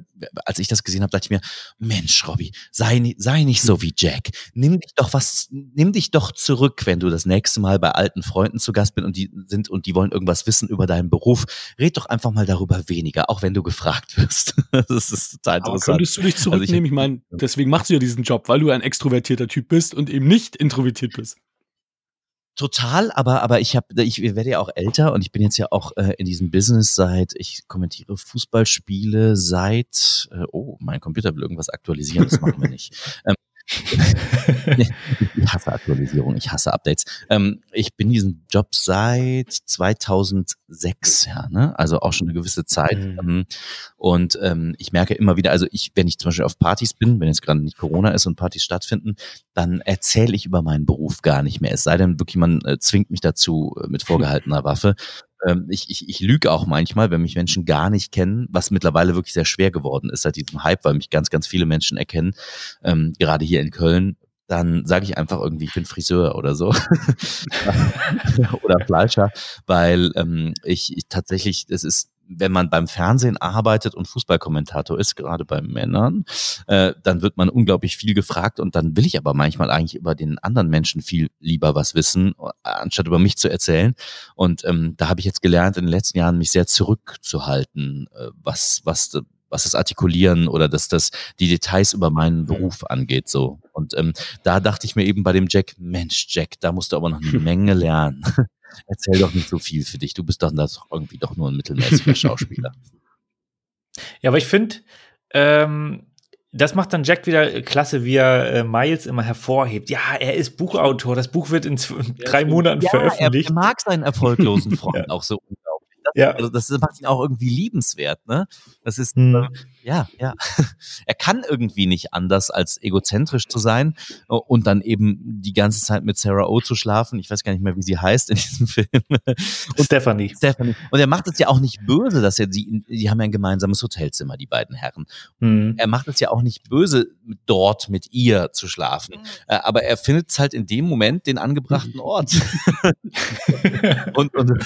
als ich das gesehen habe, dachte ich mir, Mensch, Robby, sei, sei nicht so wie Jack. Nimm dich doch was, nimm dich doch zurück, wenn du das nächste Mal bei alten Freunden zu Gast bist und die sind und die wollen irgendwas wissen über deinen Beruf. Red doch einfach mal darüber weniger, auch wenn du gefragt wirst. das ist total interessant. Aber könntest du dich zurücknehmen? Also ich, ich meine, deswegen machst du ja diesen Job, weil du ein extrovertierter Typ bist und eben nicht introvertiert bist. Total, aber aber ich habe ich werde ja auch älter und ich bin jetzt ja auch äh, in diesem Business seit ich kommentiere Fußballspiele seit äh, oh mein Computer will irgendwas aktualisieren, das machen wir nicht. Ähm, ich hasse Aktualisierung, ich hasse Updates. Ähm, ich bin diesen Job seit 2006, ja, ne? also auch schon eine gewisse Zeit. Mhm. Ähm, und ähm, ich merke immer wieder, also ich, wenn ich zum Beispiel auf Partys bin, wenn jetzt gerade nicht Corona ist und Partys stattfinden, dann erzähle ich über meinen Beruf gar nicht mehr. Es sei denn, wirklich man äh, zwingt mich dazu äh, mit vorgehaltener Waffe ähm, ich, ich, ich lüge auch manchmal, wenn mich Menschen gar nicht kennen, was mittlerweile wirklich sehr schwer geworden ist seit diesem Hype, weil mich ganz, ganz viele Menschen erkennen, ähm, gerade hier in Köln, dann sage ich einfach irgendwie, ich bin Friseur oder so. oder Fleischer, weil ähm, ich, ich tatsächlich, es ist wenn man beim Fernsehen arbeitet und Fußballkommentator ist, gerade bei Männern, äh, dann wird man unglaublich viel gefragt und dann will ich aber manchmal eigentlich über den anderen Menschen viel lieber was wissen, anstatt über mich zu erzählen. Und ähm, da habe ich jetzt gelernt, in den letzten Jahren mich sehr zurückzuhalten, äh, was, was was das Artikulieren oder dass das die Details über meinen mhm. Beruf angeht so und ähm, da dachte ich mir eben bei dem Jack Mensch Jack da musst du aber noch eine Menge lernen erzähl doch nicht so viel für dich. Du bist doch das irgendwie doch nur ein mittelmäßiger Schauspieler. Ja, aber ich finde, ähm, das macht dann Jack wieder klasse, wie er äh, Miles immer hervorhebt. Ja, er ist Buchautor. Das Buch wird in drei Monaten ja, veröffentlicht. Er, er mag seinen erfolglosen Freund ja. auch so ja. Also das macht ihn auch irgendwie liebenswert, ne? Das ist, hm. Äh, ja, ja. er kann irgendwie nicht anders, als egozentrisch zu sein und dann eben die ganze Zeit mit Sarah O zu schlafen. Ich weiß gar nicht mehr, wie sie heißt in diesem Film. Und Stephanie. Stephanie. Und er macht es ja auch nicht böse, dass er sie, die haben ja ein gemeinsames Hotelzimmer, die beiden Herren. Hm. Er macht es ja auch nicht böse, dort mit ihr zu schlafen. Hm. Aber er findet es halt in dem Moment den angebrachten Ort. und, und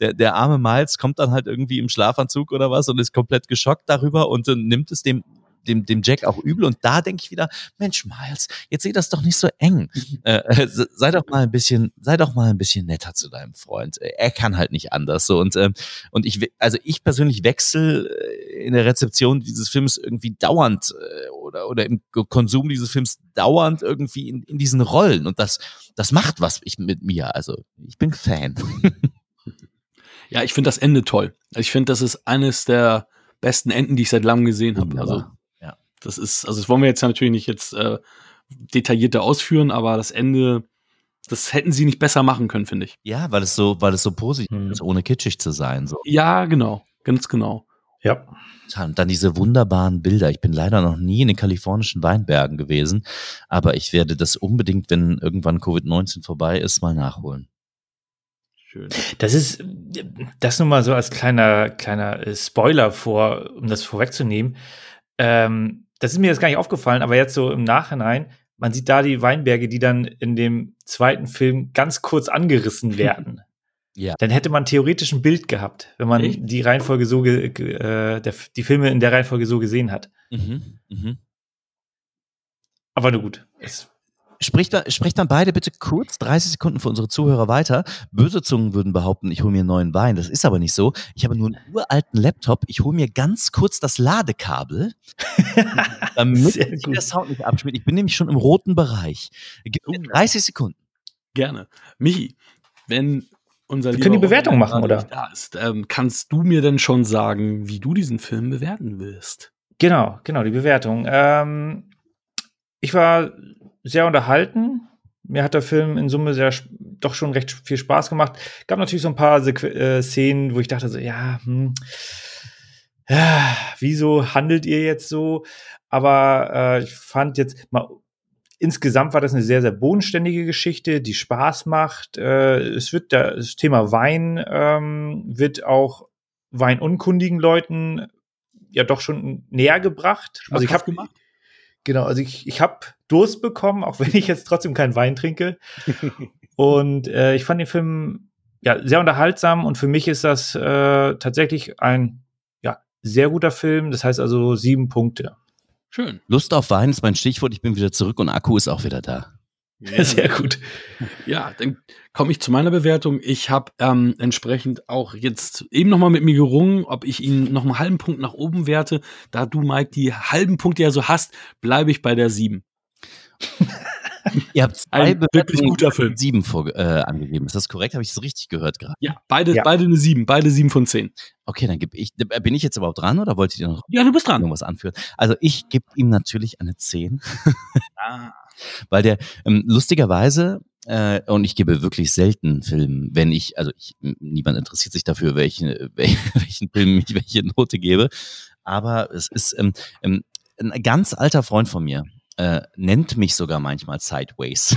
der, der arme Miles kommt dann halt irgendwie im Schlafanzug oder was und ist komplett geschockt darüber und äh, nimmt es dem dem, dem Jack auch übel. Und da denke ich wieder, Mensch, Miles, jetzt seh das doch nicht so eng. äh, äh sei doch mal ein bisschen, sei doch mal ein bisschen netter zu deinem Freund. Er kann halt nicht anders. So und ähm, und ich, also ich persönlich wechsle äh, in der Rezeption dieses Films irgendwie dauernd äh, oder oder im Konsum dieses Films dauernd irgendwie in, in diesen Rollen und das das macht was ich mit mir. Also ich bin Fan. Ja, ich finde das Ende toll. Ich finde, das ist eines der besten Enden, die ich seit langem gesehen habe. Also, ja. das ist, also das wollen wir jetzt natürlich nicht jetzt äh, detaillierter ausführen, aber das Ende, das hätten sie nicht besser machen können, finde ich. Ja, weil es so, weil es so positiv hm. ist, ohne kitschig zu sein. So. Ja, genau, ganz genau. Ja. Und dann diese wunderbaren Bilder. Ich bin leider noch nie in den kalifornischen Weinbergen gewesen, aber ich werde das unbedingt, wenn irgendwann Covid-19 vorbei ist, mal nachholen. Schön. Das ist, das nur mal so als kleiner, kleiner äh, Spoiler vor, um das vorwegzunehmen. Ähm, das ist mir jetzt gar nicht aufgefallen, aber jetzt so im Nachhinein, man sieht da die Weinberge, die dann in dem zweiten Film ganz kurz angerissen werden. Ja. Dann hätte man theoretisch ein Bild gehabt, wenn man Echt? die Reihenfolge so, äh, der, die Filme in der Reihenfolge so gesehen hat. Mhm. Mhm. Aber nur gut. Es Spricht, spricht dann beide bitte kurz 30 Sekunden für unsere Zuhörer weiter. Böse Zungen würden behaupten, ich hole mir einen neuen Wein. Das ist aber nicht so. Ich habe nur einen uralten Laptop. Ich hole mir ganz kurz das Ladekabel, damit sich der Sound nicht abspielt. Ich bin nämlich schon im roten Bereich. Gib mir 30 Sekunden. Gerne. Michi, wenn unser Wir können die Bewertung machen, oder? Da ist, ähm, kannst du mir denn schon sagen, wie du diesen Film bewerten willst? Genau, genau, die Bewertung. Ähm, ich war sehr unterhalten. Mir hat der Film in Summe sehr doch schon recht viel Spaß gemacht. Gab natürlich so ein paar Sequ äh, Szenen, wo ich dachte so, ja, hm, ja, wieso handelt ihr jetzt so? Aber äh, ich fand jetzt mal insgesamt war das eine sehr, sehr bodenständige Geschichte, die Spaß macht. Äh, es wird da, das Thema Wein ähm, wird auch weinunkundigen Leuten ja doch schon näher gebracht. Also ich habe gemacht. Genau, also ich, ich habe Durst bekommen, auch wenn ich jetzt trotzdem keinen Wein trinke. und äh, ich fand den Film ja sehr unterhaltsam und für mich ist das äh, tatsächlich ein ja, sehr guter Film. Das heißt also sieben Punkte. Schön. Lust auf Wein ist mein Stichwort. Ich bin wieder zurück und Akku ist auch wieder da. Ja. Sehr gut. Ja, dann komme ich zu meiner Bewertung. Ich habe ähm, entsprechend auch jetzt eben nochmal mit mir gerungen, ob ich ihn noch einen halben Punkt nach oben werte. Da du, Mike, die halben Punkte ja so hast, bleibe ich bei der sieben. Ihr habt zwei ein wirklich guter Film. Sieben vor, äh, angegeben. Ist das korrekt? Habe ich es richtig gehört gerade? Ja, beide, ja. beide eine sieben, beide sieben von zehn. Okay, dann gebe ich. Bin ich jetzt überhaupt dran oder wolltet ihr noch? Ja, du bist dran. Irgendwas anführen? Also ich gebe ihm natürlich eine zehn. ah. Weil der ähm, lustigerweise äh, und ich gebe wirklich selten Filmen, wenn ich, also ich, niemand interessiert sich dafür, welchen, welchen Film ich welche Note gebe. Aber es ist ähm, ähm, ein ganz alter Freund von mir, äh, nennt mich sogar manchmal Sideways.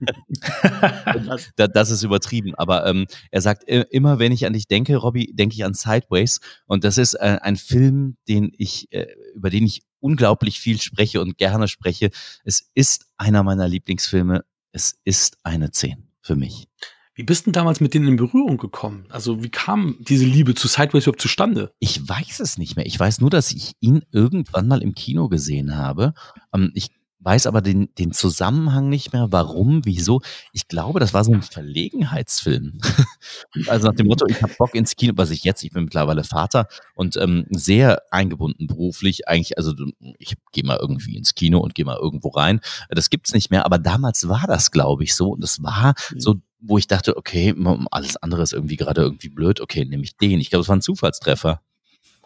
das, das, ist übertrieben, aber ähm, er sagt äh, immer, wenn ich an dich denke, Robby, denke ich an Sideways. Und das ist äh, ein Film, den ich, äh, über den ich unglaublich viel spreche und gerne spreche. Es ist einer meiner Lieblingsfilme. Es ist eine 10 für mich. Wie bist du damals mit denen in Berührung gekommen? Also wie kam diese Liebe zu Sideways überhaupt zustande? Ich weiß es nicht mehr. Ich weiß nur, dass ich ihn irgendwann mal im Kino gesehen habe. Ähm, ich weiß aber den, den Zusammenhang nicht mehr, warum, wieso. Ich glaube, das war so ein Verlegenheitsfilm. also nach dem Motto, ich habe Bock ins Kino, was ich jetzt, ich bin mittlerweile Vater und ähm, sehr eingebunden beruflich. Eigentlich, also ich gehe mal irgendwie ins Kino und gehe mal irgendwo rein. Das gibt's nicht mehr, aber damals war das, glaube ich, so. Und es war mhm. so wo ich dachte, okay, alles andere ist irgendwie gerade irgendwie blöd, okay, nehme ich den. Ich glaube, es war ein Zufallstreffer.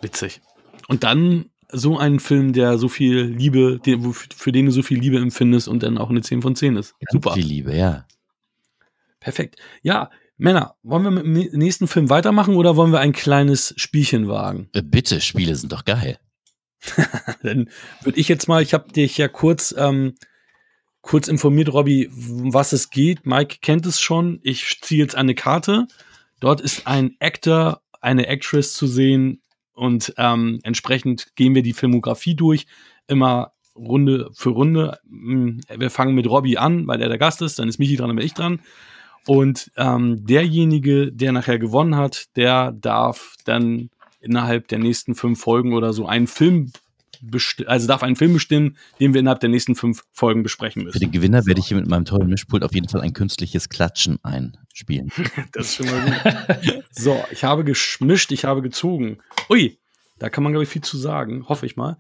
Witzig. Und dann so einen Film, der so viel Liebe, für den du so viel Liebe empfindest und dann auch eine 10 von 10 ist. Ganz Super. Viel Liebe, ja. Perfekt. Ja, Männer, wollen wir mit dem nächsten Film weitermachen oder wollen wir ein kleines Spielchen wagen? Äh, bitte, Spiele sind doch geil. dann würde ich jetzt mal, ich habe dich ja kurz, ähm, kurz informiert, Robby, was es geht. Mike kennt es schon. Ich ziehe jetzt eine Karte. Dort ist ein Actor, eine Actress zu sehen, und ähm, entsprechend gehen wir die Filmografie durch, immer Runde für Runde. Hm, wir fangen mit Robbie an, weil er der Gast ist, dann ist Michi dran, dann bin ich dran. Und ähm, derjenige, der nachher gewonnen hat, der darf dann innerhalb der nächsten fünf Folgen oder so einen Film also darf einen Film bestimmen, den wir innerhalb der nächsten fünf Folgen besprechen Für müssen. den Gewinner werde ich hier mit meinem tollen Mischpult auf jeden Fall ein künstliches Klatschen einspielen. Das ist schon mal gut. so, ich habe geschmischt, ich habe gezogen. Ui, da kann man, glaube ich, viel zu sagen, hoffe ich mal.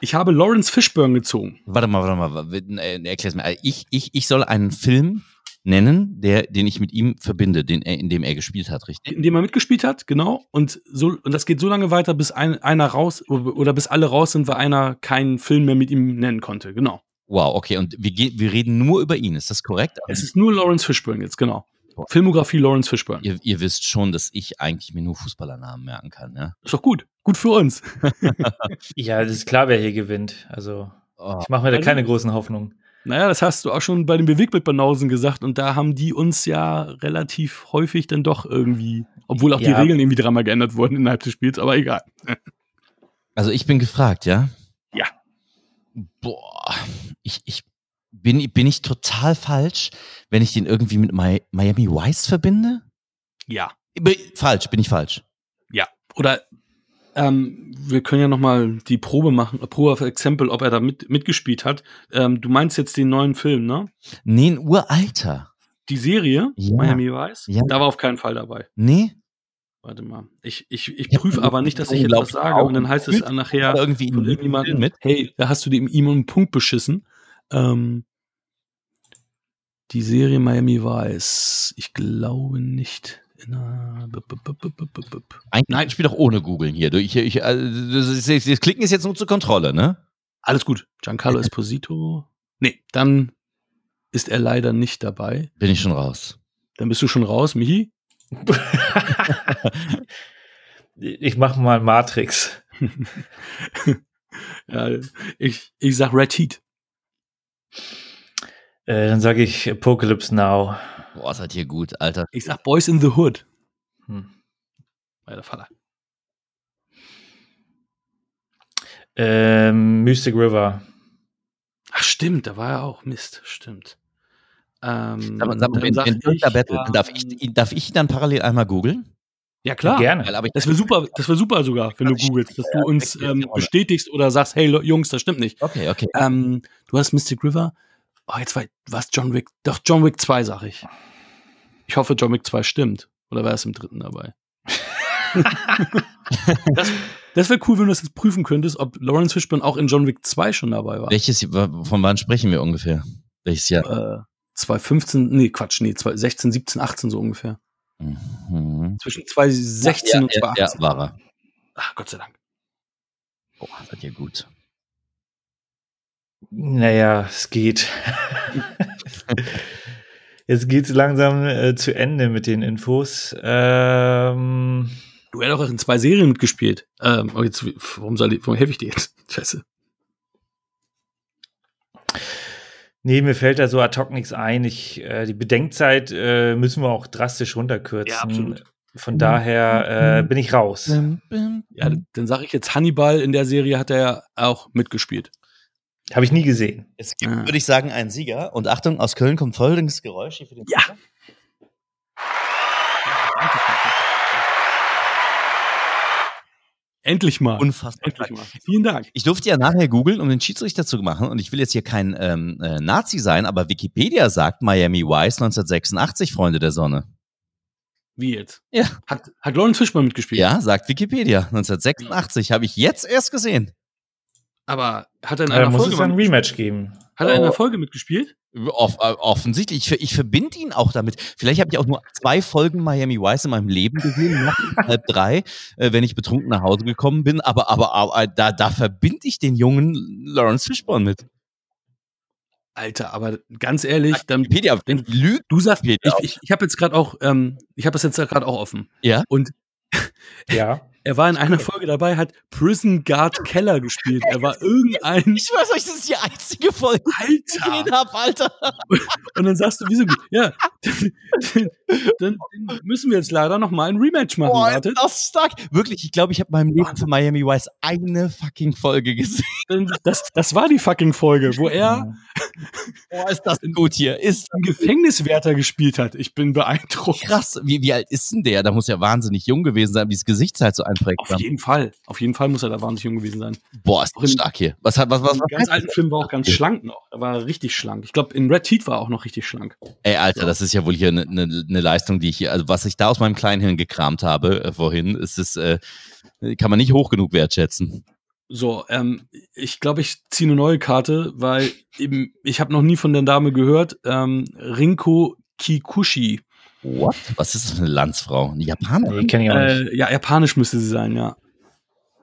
Ich habe Lawrence Fishburne gezogen. Warte mal, warte mal, äh, erklär's mir. Also Ich, ich, ich soll einen Film nennen, der, den ich mit ihm verbinde, den er, in dem er gespielt hat, richtig? in dem er mitgespielt hat, genau. Und so und das geht so lange weiter, bis ein, einer raus oder bis alle raus sind, weil einer keinen Film mehr mit ihm nennen konnte. Genau. Wow, okay. Und wir, wir reden nur über ihn, ist das korrekt? Es ist nur Lawrence Fishburne jetzt, genau. Filmografie Lawrence Fishburne. Ihr, ihr wisst schon, dass ich eigentlich mir nur Fußballernamen merken kann, ja? Ist doch gut. Gut für uns. Ja, das ist klar, wer hier gewinnt. Also, Oh, ich mache mir da Also- keine großen Hoffnungen. Naja, das hast du auch schon bei den Bewegtbildbanausen gesagt und da haben die uns ja relativ häufig dann doch irgendwie, obwohl auch die Ja. Regeln irgendwie dreimal geändert wurden innerhalb des Spiels, aber egal. Also ich bin gefragt, ja? Ja. Boah, ich, ich bin, bin ich total falsch, wenn ich den irgendwie mit Mi Miami Vice verbinde? Ja. Falsch, bin ich falsch. Oder ähm, wir können ja noch mal die Probe machen, Probe of Example, ob er da mit, mitgespielt hat. Ähm, du meinst jetzt den neuen Film, ne? Nee, ein Uralter. Die Serie, Ja. Miami Vice, Ja. da war auf keinen Fall dabei. Nee? Warte mal. Ich, ich, ich Ja, prüfe aber nicht, dass ich jetzt was sage und dann heißt es nachher irgendwie irgendjemandem mit? hey, da hast du dem ihm einen Punkt beschissen. Ähm, die Serie Miami Vice, ich glaube nicht. Nein. spiel doch ohne googeln hier. Ich, ich, also, das, Klicken ist jetzt nur zur Kontrolle, ne? Alles gut. Giancarlo Esposito. Nee, dann ist er leider nicht dabei. Bin ich schon raus. Dann bist du schon raus, Michi. ich mache mal Matrix. ja, ich, ich sag Red Heat. Äh, dann sage ich Apocalypse Now. Boah, seid ihr gut, Alter. Ich sag Boys in the Hood. Hm. Der Vater. Ähm, Mystic River. Ach, stimmt, da war er auch. Mist, stimmt. Ähm, Sag mal, sag mal, wenn, sag wenn ich, Battle, dann darf, ähm, ich, darf ich dann parallel einmal googeln? Ja, klar. Gerne. Weil, aber ich, Das wäre super, das wäre super sogar, wenn du googelst, dass du uns ja, ähm, ja. bestätigst oder sagst, hey Jungs, das stimmt nicht. okay, okay. Ähm, du hast Mystic River. Oh, jetzt war was John Wick. Doch, John Wick 2, sag ich. Ich hoffe, John Wick 2 stimmt. Oder war es im dritten dabei? das das wäre cool, wenn du das jetzt prüfen könntest, ob Lawrence Fishburne auch in John Wick 2 schon dabei war. Welches, von wann sprechen wir ungefähr? Welches Jahr? Äh, 2015, nee, Quatsch, nee, 2016, 17, 18 so ungefähr. Mhm. Zwischen 2016 ja, und ja, 2018. ja, war er. Ach, Gott sei Dank. Boah, seid ihr gut. Naja, es geht. Jetzt geht's langsam äh, zu Ende mit den Infos. Ähm, Du hättest auch in zwei Serien mitgespielt. Ähm, jetzt, warum soll ich, warum helfe ich dir jetzt? Scheiße. nee, mir fällt da so ad hoc nichts ein. Ich, äh, die Bedenkzeit äh, müssen wir auch drastisch runterkürzen. Ja, absolut. Von daher äh, bin ich raus. Ja, dann sage ich jetzt, Hannibal in der Serie hat er ja auch mitgespielt. Habe ich nie gesehen. Es gibt, Ah. würde ich sagen, einen Sieger. Und Achtung, aus Köln kommt folgendes Geräusch hier für den Ja. Sieger. Endlich mal. Unfassbar. Endlich mal. Vielen Dank. Ich durfte ja nachher googeln, um den Schiedsrichter zu machen. Und ich will jetzt hier kein ähm, äh, Nazi sein, aber Wikipedia sagt Miami Vice 1986, Freunde der Sonne. Wie jetzt? Ja. Hat, hat Lawrence Fishburne mitgespielt? Ja, sagt Wikipedia. 1986 habe ich jetzt erst gesehen. Aber hat er in Da einer muss Folge es ein Rematch geben. Hat er in einer Oh. Folge mitgespielt? Off, äh, offensichtlich. Ich, ich verbinde ihn auch damit. Vielleicht habe ich auch nur zwei Folgen Miami Vice in meinem Leben gesehen, noch halb drei, äh, wenn ich betrunken nach Hause gekommen bin. Aber, aber, aber da, da verbinde ich den jungen Lawrence Fishburne mit. Alter, aber ganz ehrlich, dann, Wikipedia dann lügt. du sagst, ich, Wikipedia ich, ich habe jetzt gerade auch, ähm, ich habe das jetzt gerade auch offen. Ja? Und Ja. er war in einer Folge dabei, hat Prison Guard Keller gespielt. Er war irgendein Ich weiß euch, das ist die einzige Folge, die ich Alter. gesehen habe, Alter. Und dann sagst du, wieso? Ja, dann, dann müssen wir jetzt leider noch mal ein Rematch machen. Boah, Warte. ist das stark. Wirklich, ich glaube, ich habe meinem Leben für Miami Vice eine fucking Folge gesehen. Das, das war die fucking Folge, wo er Boah, ist das gut hier. Ist einen Gefängniswärter gespielt hat. Ich bin beeindruckt. krass. Wie, wie alt ist denn der? Da muss ja wahnsinnig jung gewesen sein, wie das Gesicht halt so einprägt. Auf jeden Fall. Auf jeden Fall muss er da wahnsinnig jung gewesen sein. Boah, ist das stark hier. Was hat, was, was, Im ganz alten Film war auch ganz schlank noch. Er war richtig schlank. Ich glaube, in Red Heat war er auch noch richtig schlank. Ey, Alter, das ist ja wohl hier eine ne, ne Leistung, die ich hier, also was ich da aus meinem Kleinhirn gekramt habe äh, vorhin, ist es, äh, kann man nicht hoch genug wertschätzen. So, ähm, ich glaube, ich ziehe eine neue Karte, weil eben, ich habe noch nie von der Dame gehört. Ähm, Rinko Kikuchi. What? Was ist das für eine Landsfrau? Eine Japanerin? Nee, kenne ich auch nicht. Äh, ja, japanisch müsste sie sein, ja.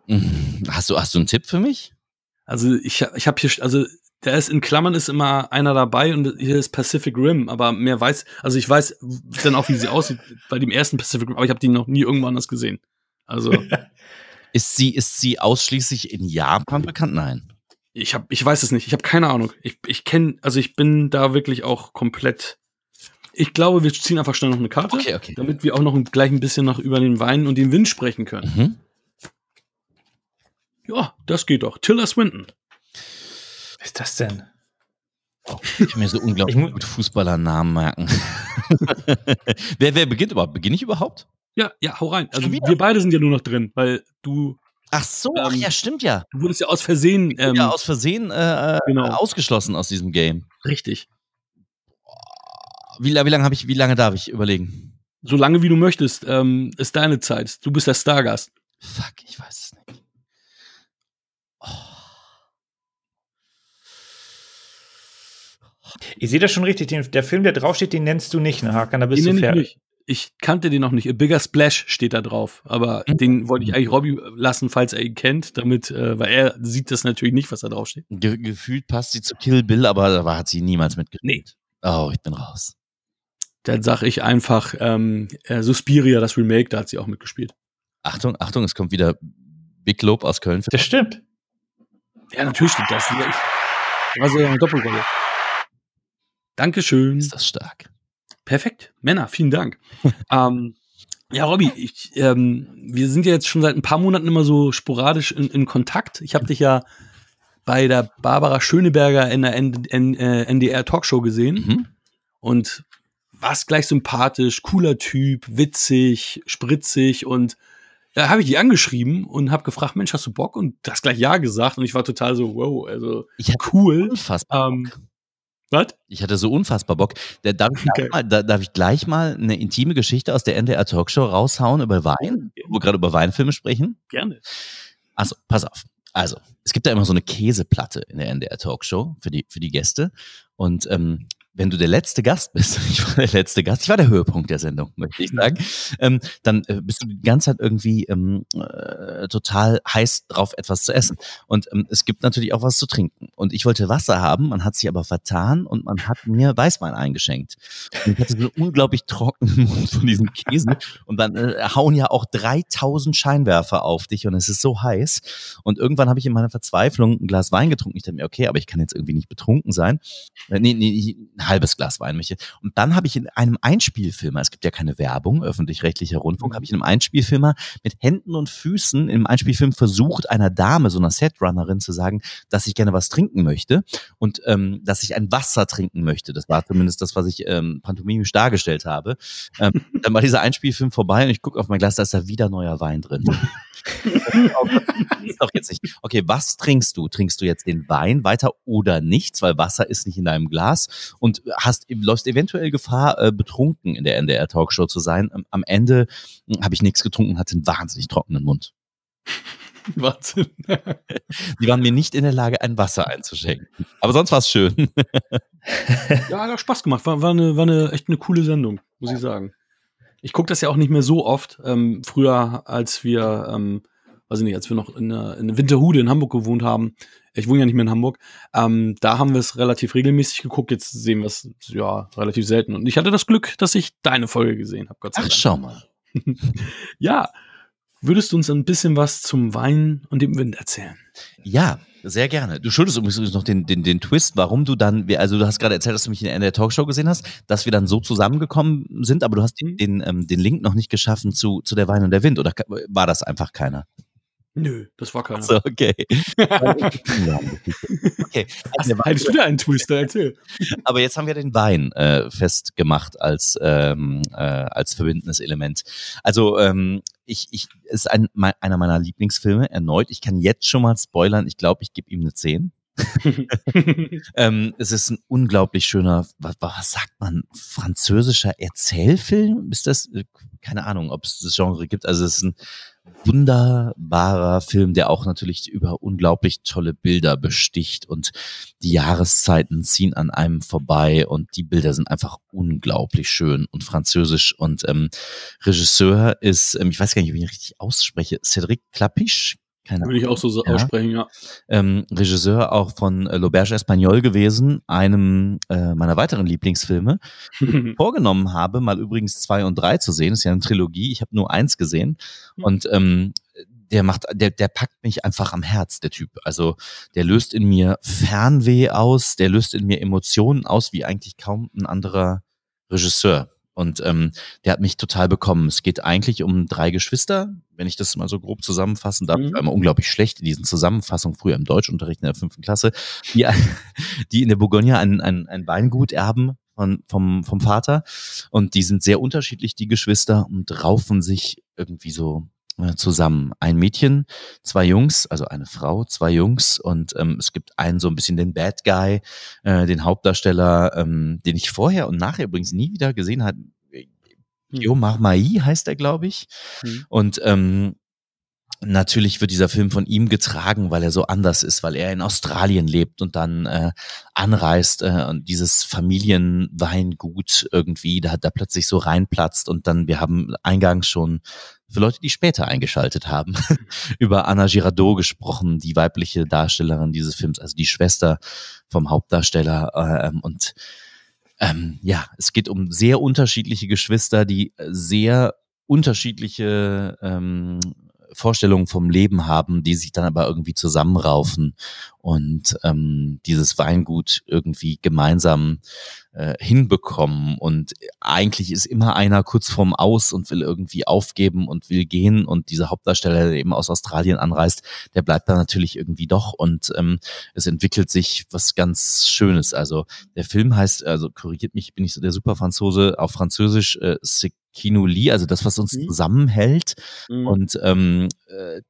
Mhm. Hast du, hast du einen Tipp für mich? Also ich, ich habe hier, also der ist in Klammern ist immer einer dabei und hier ist Pacific Rim, aber mehr weiß, also ich weiß dann auch, wie sie aussieht bei dem ersten Pacific Rim, aber ich habe die noch nie irgendwo anders gesehen. Also Ist sie, ist sie ausschließlich in Japan bekannt? Nein. ich habe, ich weiß es nicht, ich habe keine Ahnung. Ich, ich kenne, also ich bin da wirklich auch komplett. Ich glaube, wir ziehen einfach schnell noch eine Karte, Okay, okay. damit wir auch noch gleich ein bisschen noch über den Wein und den Wind sprechen können. Mhm. Ja, das geht doch. Tilda Swinton. Was ist das denn? Ich kann mir so unglaublich gut Fußballernamen merken. wer, wer beginnt überhaupt? Beginne ich überhaupt? Ja, ja, hau rein. Also wir beide sind ja nur noch drin, weil du, Ach so, ach Ähm, ja, stimmt ja. du wurdest ja aus Versehen ähm, ja, aus Versehen äh, äh, genau. ausgeschlossen aus diesem Game. richtig. Wie, wie lange habe ich, wie lange darf ich überlegen? So lange wie du möchtest, ähm, ist deine Zeit. Du bist der Stargast. Fuck, ich weiß es nicht. Oh. Ich sehe das schon richtig. Den, der Film, der draufsteht, den nennst du nicht, ne, Hakan? Da bist Den du ich fertig. nicht. Ich kannte den noch nicht. A Bigger Splash steht da drauf. Aber Mhm. den wollte ich eigentlich Robby lassen, falls er ihn kennt, damit, äh, weil er sieht das natürlich nicht, was da draufsteht. Ge gefühlt passt sie zu Kill Bill, aber da war- hat sie niemals mitgespielt. Nee. Oh, ich bin raus. Dann sag ich einfach, ähm, äh, Suspiria, das Remake, da hat sie auch mitgespielt. Achtung, Achtung, es kommt wieder Big Lob aus Köln. Das stimmt. Ja, natürlich stimmt das. Ich, war ja eine Doppelrolle. Dankeschön. Ist das stark. Perfekt. Männer, vielen Dank. ähm, ja, Robby, ich, ähm, wir sind ja jetzt schon seit ein paar Monaten immer so sporadisch in, in Kontakt. Ich habe dich ja bei der Barbara Schöneberger in der N N äh, NDR Talkshow gesehen Mhm. und warst gleich sympathisch, cooler Typ, witzig, spritzig und da habe ich die angeschrieben und habe gefragt, Mensch, hast du Bock? Und du hast gleich ja gesagt und ich war total so, wow, also Ich cool. unfassbar Ähm, Bock. Was? Ich hatte so unfassbar Bock. Da, darf, ich Okay. gleich mal, da, darf ich gleich mal eine intime Geschichte aus der NDR Talkshow raushauen über Wein, wo wir gerade über Weinfilme sprechen? Gerne. Also, pass auf. Also, es gibt da immer so eine Käseplatte in der NDR Talkshow für die, für die Gäste. Und ähm, wenn du der letzte Gast bist, ich war der letzte Gast, ich war der Höhepunkt der Sendung, möchte ich sagen, ähm, dann äh, bist du die ganze Zeit irgendwie ähm, äh, total heiß drauf, etwas zu essen. Und ähm, es gibt natürlich auch was zu trinken. Und ich wollte Wasser haben, man hat sich aber vertan und man hat mir Weißwein eingeschenkt. Und ich hatte so unglaublich trockenen Mund von diesem Käse. Und dann äh, hauen ja auch 3000 Scheinwerfer auf dich und es ist so heiß. Und irgendwann habe ich in meiner Verzweiflung ein Glas Wein getrunken. Ich dachte mir, okay, aber ich kann jetzt irgendwie nicht betrunken sein. Äh, Nee, nee, ein halbes Glas Wein. Michael. Und dann habe ich in einem Einspielfilmer, es gibt ja keine Werbung, öffentlich-rechtlicher Rundfunk, habe ich in einem Einspielfilmer mit Händen und Füßen im Einspielfilm versucht, einer Dame, so einer Setrunnerin zu sagen, dass ich gerne was trinken möchte und ähm, dass ich ein Wasser trinken möchte. Das war zumindest das, was ich ähm, pantomimisch dargestellt habe. Ähm, dann war dieser Einspielfilm vorbei und ich gucke auf mein Glas, da ist da wieder neuer Wein drin. ist doch jetzt nicht. Okay, was trinkst du? Trinkst du jetzt den Wein weiter oder nichts, weil Wasser ist nicht in deinem Glas und hast läufst eventuell Gefahr, äh, betrunken in der NDR Talkshow zu sein. Am Ende hm, habe ich nichts getrunken, hatte einen wahnsinnig trockenen Mund. Wahnsinn. Die waren mir nicht in der Lage, ein Wasser einzuschenken. Aber sonst war es schön. Ja, hat auch Spaß gemacht. War, war, eine, war eine echt eine coole Sendung, muss ich sagen. Ich gucke das ja auch nicht mehr so oft. Ähm, früher, als wir, ähm, weiß ich nicht, als wir noch in, der- in Winterhude in Hamburg gewohnt haben, ich wohne ja nicht mehr in Hamburg, ähm, da haben wir es relativ regelmäßig geguckt. Jetzt sehen wir es ja relativ selten. Und ich hatte das Glück, dass ich deine Folge gesehen habe, Gott sei Ach, Dank. schau mal. Ja, würdest du uns ein bisschen was zum Wein und dem Wind erzählen? Ja, sehr gerne. Du schuldest übrigens noch den, den, den Twist, warum du dann, also du hast gerade erzählt, dass du mich in der Talkshow gesehen hast, dass wir dann so zusammengekommen sind, aber du hast den, den, ähm, den Link noch nicht geschaffen zu, zu der Wein und der Wind, oder war das einfach keiner? Nö, das war keiner. So, okay. okay. Also Hattest du da einen Twister? Erzähl. Aber jetzt haben wir den Wein äh, festgemacht als, ähm, äh, als verbindendes Element. Also ähm, ich, ich ist ein, mein, einer meiner Lieblingsfilme erneut. Ich kann jetzt schon mal spoilern. Ich glaube, ich gebe ihm eine 10. ähm, es ist ein unglaublich schöner, was, was, sagt man, französischer Erzählfilm? Ist das, äh, keine Ahnung, ob es das Genre gibt. Also es ist ein wunderbarer Film, der auch natürlich über unglaublich tolle Bilder besticht und die Jahreszeiten ziehen an einem vorbei und die Bilder sind einfach unglaublich schön und französisch und ähm, Regisseur ist, ähm, ich weiß gar nicht, wie ich ihn richtig ausspreche, Cédric Clapiche, keine Würde ich auch so ja. aussprechen, ja. Ähm, Regisseur auch von äh, L'Auberge Espagnol gewesen, einem äh, meiner weiteren Lieblingsfilme. vorgenommen habe, mal übrigens zwei und drei zu sehen. Das ist ja eine Trilogie. Ich habe nur eins gesehen. Hm. Und ähm, der macht, der, der packt mich einfach am Herz, der Typ. Also der löst in mir Fernweh aus, der löst in mir Emotionen aus, wie eigentlich kaum ein anderer Regisseur. Und ähm, der hat mich total bekommen. Es geht eigentlich um drei Geschwister, wenn ich das mal so grob zusammenfassen darf. Mhm. Ich war immer unglaublich schlecht in diesen Zusammenfassungen früher im Deutschunterricht in der fünften Klasse, die, die in der Bourgogne ein, ein, ein Weingut erben von, vom, vom Vater. Und die sind sehr unterschiedlich, die Geschwister, und raufen sich irgendwie so zusammen. Ein Mädchen, zwei Jungs, also eine Frau, zwei Jungs und ähm, es gibt einen so ein bisschen den Bad Guy, äh, den Hauptdarsteller, ähm, den ich vorher und nachher übrigens nie wieder gesehen habe. Jo Marmai heißt er, glaube ich. Mhm. Und ähm, Natürlich wird dieser Film von ihm getragen, weil er so anders ist, weil er in Australien lebt und dann äh, anreist äh, und dieses Familienweingut irgendwie da, da plötzlich so reinplatzt und dann, wir haben eingangs schon für Leute, die später eingeschaltet haben, über Anna Girardot gesprochen, die weibliche Darstellerin dieses Films, also die Schwester vom Hauptdarsteller. Äh, und ähm, ja, es geht um sehr unterschiedliche Geschwister, die sehr unterschiedliche ähm, Vorstellungen vom Leben haben, die sich dann aber irgendwie zusammenraufen und ähm, dieses Weingut irgendwie gemeinsam äh, hinbekommen. Und eigentlich ist immer einer kurz vorm Aus und will irgendwie aufgeben und will gehen. Und dieser Hauptdarsteller, der eben aus Australien anreist, der bleibt da natürlich irgendwie doch. Und ähm, es entwickelt sich was ganz Schönes. Also der Film heißt, also korrigiert mich, bin ich so der Superfranzose, auf Französisch äh, Kinuli, also das, was uns mhm. zusammenhält. Mhm. Und ähm, äh,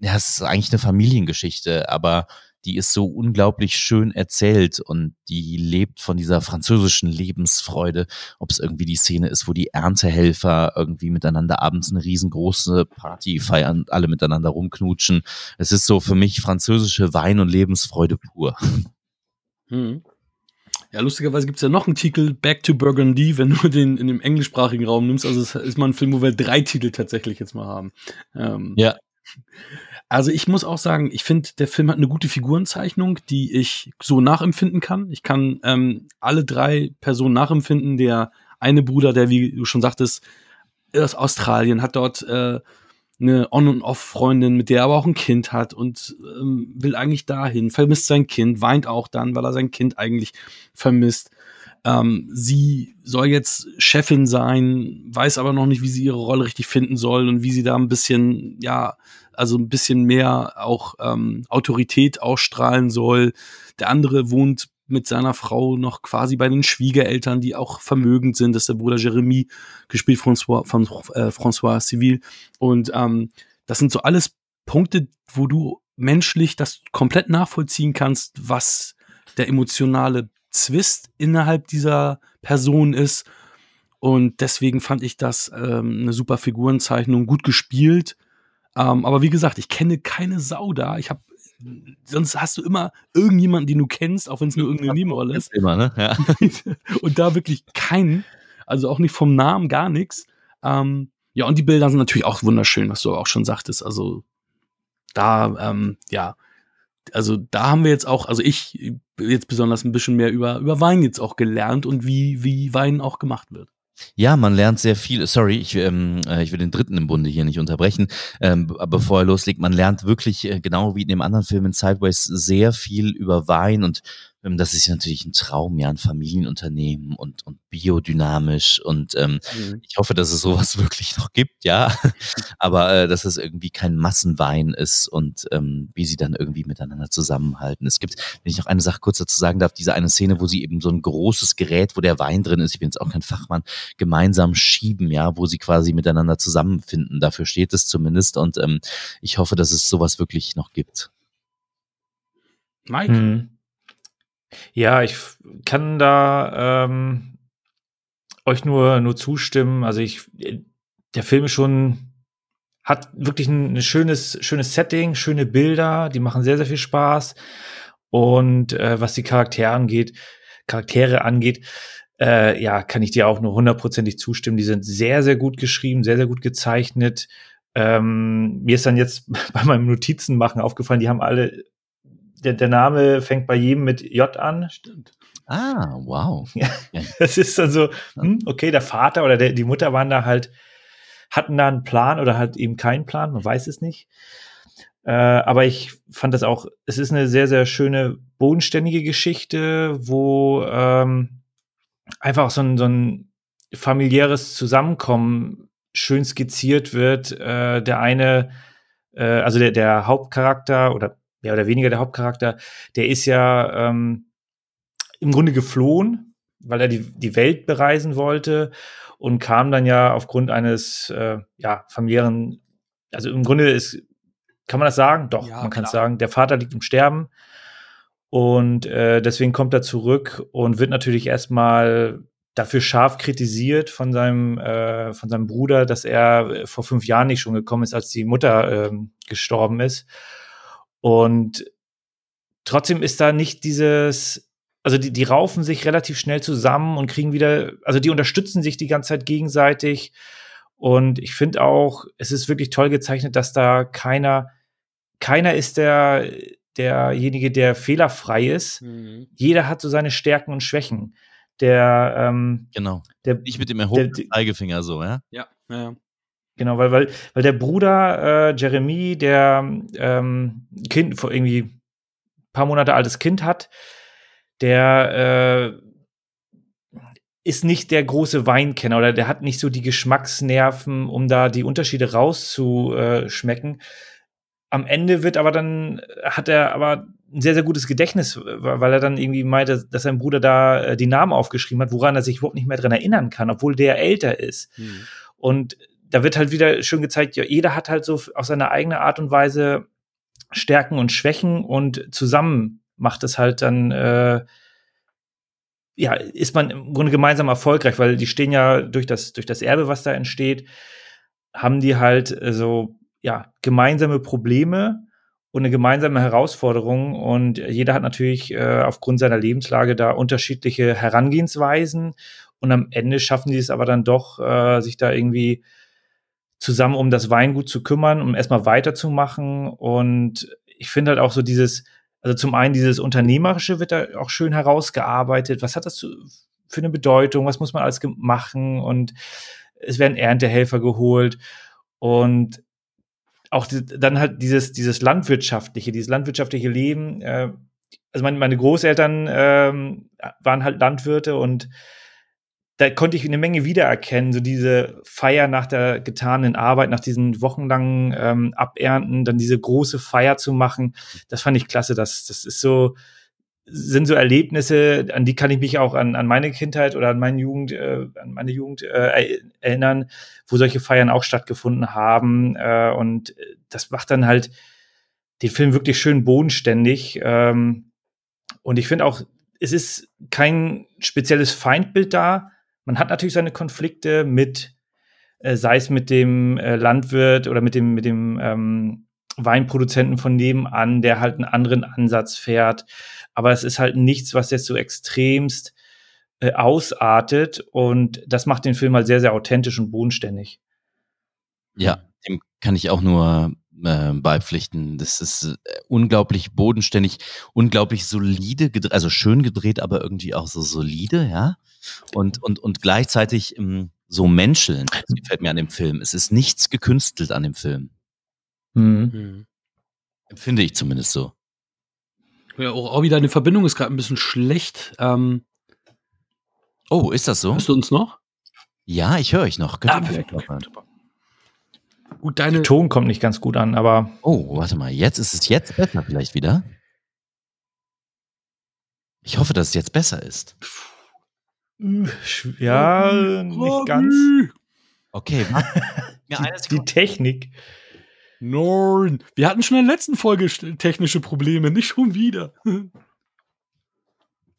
ja, es ist eigentlich eine Familiengeschichte, aber die ist so unglaublich schön erzählt und die lebt von dieser französischen Lebensfreude. Ob es irgendwie die Szene ist, wo die Erntehelfer irgendwie miteinander abends eine riesengroße Party feiern, alle miteinander rumknutschen. Es ist so für mich französische Wein- und Lebensfreude pur. Mhm. Ja, lustigerweise gibt es ja noch einen Titel, Back to Burgundy, wenn du den in dem englischsprachigen Raum nimmst. Also es ist mal ein Film, wo wir drei Titel tatsächlich jetzt mal haben. Ähm, ja. Also ich muss auch sagen, ich finde, der Film hat eine gute Figurenzeichnung, die ich so nachempfinden kann. Ich kann ähm, alle drei Personen nachempfinden. Der eine Bruder, der, wie du schon sagtest, aus Australien, hat dort äh, eine On- und Off-Freundin, mit der er aber auch ein Kind hat und ähm, will eigentlich dahin, vermisst sein Kind, weint auch dann, weil er sein Kind eigentlich vermisst. Ähm, sie soll jetzt Chefin sein, weiß aber noch nicht, wie sie ihre Rolle richtig finden soll und wie sie da ein bisschen, ja, also ein bisschen mehr auch ähm, Autorität ausstrahlen soll. Der andere wohnt mit seiner Frau noch quasi bei den Schwiegereltern, die auch vermögend sind. Das ist der Bruder Jeremy, gespielt von, von äh, François Civil. Und ähm, das sind so alles Punkte, wo du menschlich das komplett nachvollziehen kannst, was der emotionale Zwist innerhalb dieser Person ist. Und deswegen fand ich das ähm, eine super Figurenzeichnung, gut gespielt. Ähm, aber wie gesagt, ich kenne keine Sau da. Ich habe sonst hast du immer irgendjemanden, den du kennst, auch wenn es nur irgendeine Nebenrolle ist. Immer, ne? Ja. und da wirklich keinen, also auch nicht vom Namen, gar nichts. Ähm, ja, und die Bilder sind natürlich auch wunderschön, was du auch schon sagtest. Also da, ähm, ja, also da haben wir jetzt auch, also ich jetzt besonders ein bisschen mehr über, über Wein jetzt auch gelernt und wie, wie Wein auch gemacht wird. Ja, man lernt sehr viel. Sorry, ich, ähm, äh, ich will den dritten im Bunde hier nicht unterbrechen. Ähm, bevor er loslegt, man lernt wirklich, äh, genau wie in dem anderen Film in Sideways, sehr viel über Wein und ähm, das ist natürlich ein Traum, ja, ein Familienunternehmen und, und biodynamisch und ähm, mhm. ich hoffe, dass es sowas wirklich noch gibt, ja, aber äh, dass es irgendwie kein Massenwein ist und ähm, wie sie dann irgendwie miteinander zusammenhalten. Es gibt, wenn ich noch eine Sache kurz dazu sagen darf, diese eine Szene, wo sie eben so ein großes Gerät, wo der Wein drin ist, ich bin jetzt auch kein Fachmann, gemeinsam schieben, ja, wo sie quasi miteinander zusammenfinden. Dafür steht es zumindest und ähm, ich hoffe, dass es sowas wirklich noch gibt. Mike? Mhm. Ja, ich kann da ähm, euch nur, nur zustimmen. Also ich, der Film schon hat wirklich ein, ein schönes, schönes Setting, schöne Bilder, die machen sehr, sehr viel Spaß. Und äh, was die Charaktere angeht, Charaktere angeht, äh, ja, kann ich dir auch nur hundertprozentig zustimmen. Die sind sehr, sehr gut geschrieben, sehr, sehr gut gezeichnet. Ähm, mir ist dann jetzt bei meinem Notizenmachen aufgefallen, die haben alle der, der Name fängt bei jedem mit J an. Stimmt. Ah, wow. Ja, das ist dann so, hm, okay, der Vater oder der, die Mutter waren da halt, hatten da einen Plan oder halt eben keinen Plan, man weiß es nicht. Äh, aber ich fand das auch, es ist eine sehr, sehr schöne, bodenständige Geschichte, wo ähm, einfach so ein, so ein familiäres Zusammenkommen schön skizziert wird. Äh, der eine, äh, also der, der Hauptcharakter oder mehr oder weniger der Hauptcharakter, der ist ja ähm, im Grunde geflohen, weil er die, die Welt bereisen wollte und kam dann ja aufgrund eines äh, ja, familiären, also im Grunde ist, kann man das sagen? Doch, ja, man kann es sagen, der Vater liegt im Sterben und äh, deswegen kommt er zurück und wird natürlich erstmal dafür scharf kritisiert von seinem, äh, von seinem Bruder, dass er vor fünf Jahren nicht schon gekommen ist, als die Mutter ähm, gestorben ist. Und trotzdem ist da nicht dieses, also die, die raufen sich relativ schnell zusammen und kriegen wieder, also die unterstützen sich die ganze Zeit gegenseitig. Und ich finde auch, es ist wirklich toll gezeichnet, dass da keiner, keiner ist der, derjenige, der fehlerfrei ist. Mhm. Jeder hat so seine Stärken und Schwächen. Der, ähm, genau. Der, Nicht mit dem erhobenen Zeigefinger so, ja? Ja, ja. Genau, weil, weil, weil der Bruder äh, Jeremy, der ähm, Kind, vor irgendwie ein paar Monate altes Kind hat, der äh, ist nicht der große Weinkenner oder der hat nicht so die Geschmacksnerven, um da die Unterschiede rauszuschmecken. Am Ende wird aber dann, hat er aber ein sehr, sehr gutes Gedächtnis, weil er dann irgendwie meinte, dass sein Bruder da äh, die Namen aufgeschrieben hat, woran er sich überhaupt nicht mehr dran erinnern kann, obwohl der älter ist. Hm. Und da wird halt wieder schön gezeigt, ja, jeder hat halt so auf seine eigene Art und Weise Stärken und Schwächen und zusammen macht es halt dann, äh, ja, ist man im Grunde gemeinsam erfolgreich, weil die stehen ja durch das, durch das Erbe, was da entsteht, haben die halt äh, so, ja, gemeinsame Probleme und eine gemeinsame Herausforderung und jeder hat natürlich äh, aufgrund seiner Lebenslage da unterschiedliche Herangehensweisen und am Ende schaffen die es aber dann doch, äh, sich da irgendwie zusammen um das Weingut zu kümmern, um erstmal weiterzumachen. Und ich finde halt auch so dieses, also zum einen dieses Unternehmerische wird da auch schön herausgearbeitet. Was hat das für eine Bedeutung? Was muss man alles machen? Und es werden Erntehelfer geholt. Und auch die, dann halt dieses, dieses landwirtschaftliche, dieses landwirtschaftliche Leben. Äh, also meine, meine Großeltern ähm, waren halt Landwirte und da konnte ich eine Menge wiedererkennen, so diese Feier nach der getanen Arbeit, nach diesen wochenlangen ähm, Abernten, dann diese große Feier zu machen. Das fand ich klasse. Das, das ist so, sind so Erlebnisse, an die kann ich mich auch an, an meine Kindheit oder an meine Jugend, äh, an meine Jugend äh, erinnern, wo solche Feiern auch stattgefunden haben. Äh, und das macht dann halt den Film wirklich schön bodenständig. Ähm, und ich finde auch, es ist kein spezielles Feindbild da, man hat natürlich seine Konflikte mit, äh, sei es mit dem äh, Landwirt oder mit dem, mit dem ähm, Weinproduzenten von nebenan, der halt einen anderen Ansatz fährt. Aber es ist halt nichts, was jetzt so extremst äh, ausartet. Und das macht den Film halt sehr, sehr authentisch und bodenständig. Ja, dem kann ich auch nur äh, beipflichten. Das ist äh, unglaublich bodenständig, unglaublich solide also schön gedreht, aber irgendwie auch so solide, ja. Und, und, und gleichzeitig ähm, so menscheln. Das gefällt mir an dem Film. Es ist nichts gekünstelt an dem Film. Mhm. Mhm. Empfinde ich zumindest so. Ja, auch, wieder, deine Verbindung ist gerade ein bisschen schlecht. Ähm, Oh, ist das so? hörst du uns noch? Ja, ich höre euch noch. Könnt mich perfekt. noch. Gut, deine. Der Ton kommt nicht ganz gut an, aber Oh, warte mal. Jetzt ist es jetzt besser vielleicht wieder. Ich hoffe, dass es jetzt besser ist. sch- ja, nicht ganz. Okay, Die, die. Technik. Nein. Wir hatten schon in der letzten Folge technische Probleme, nicht schon wieder.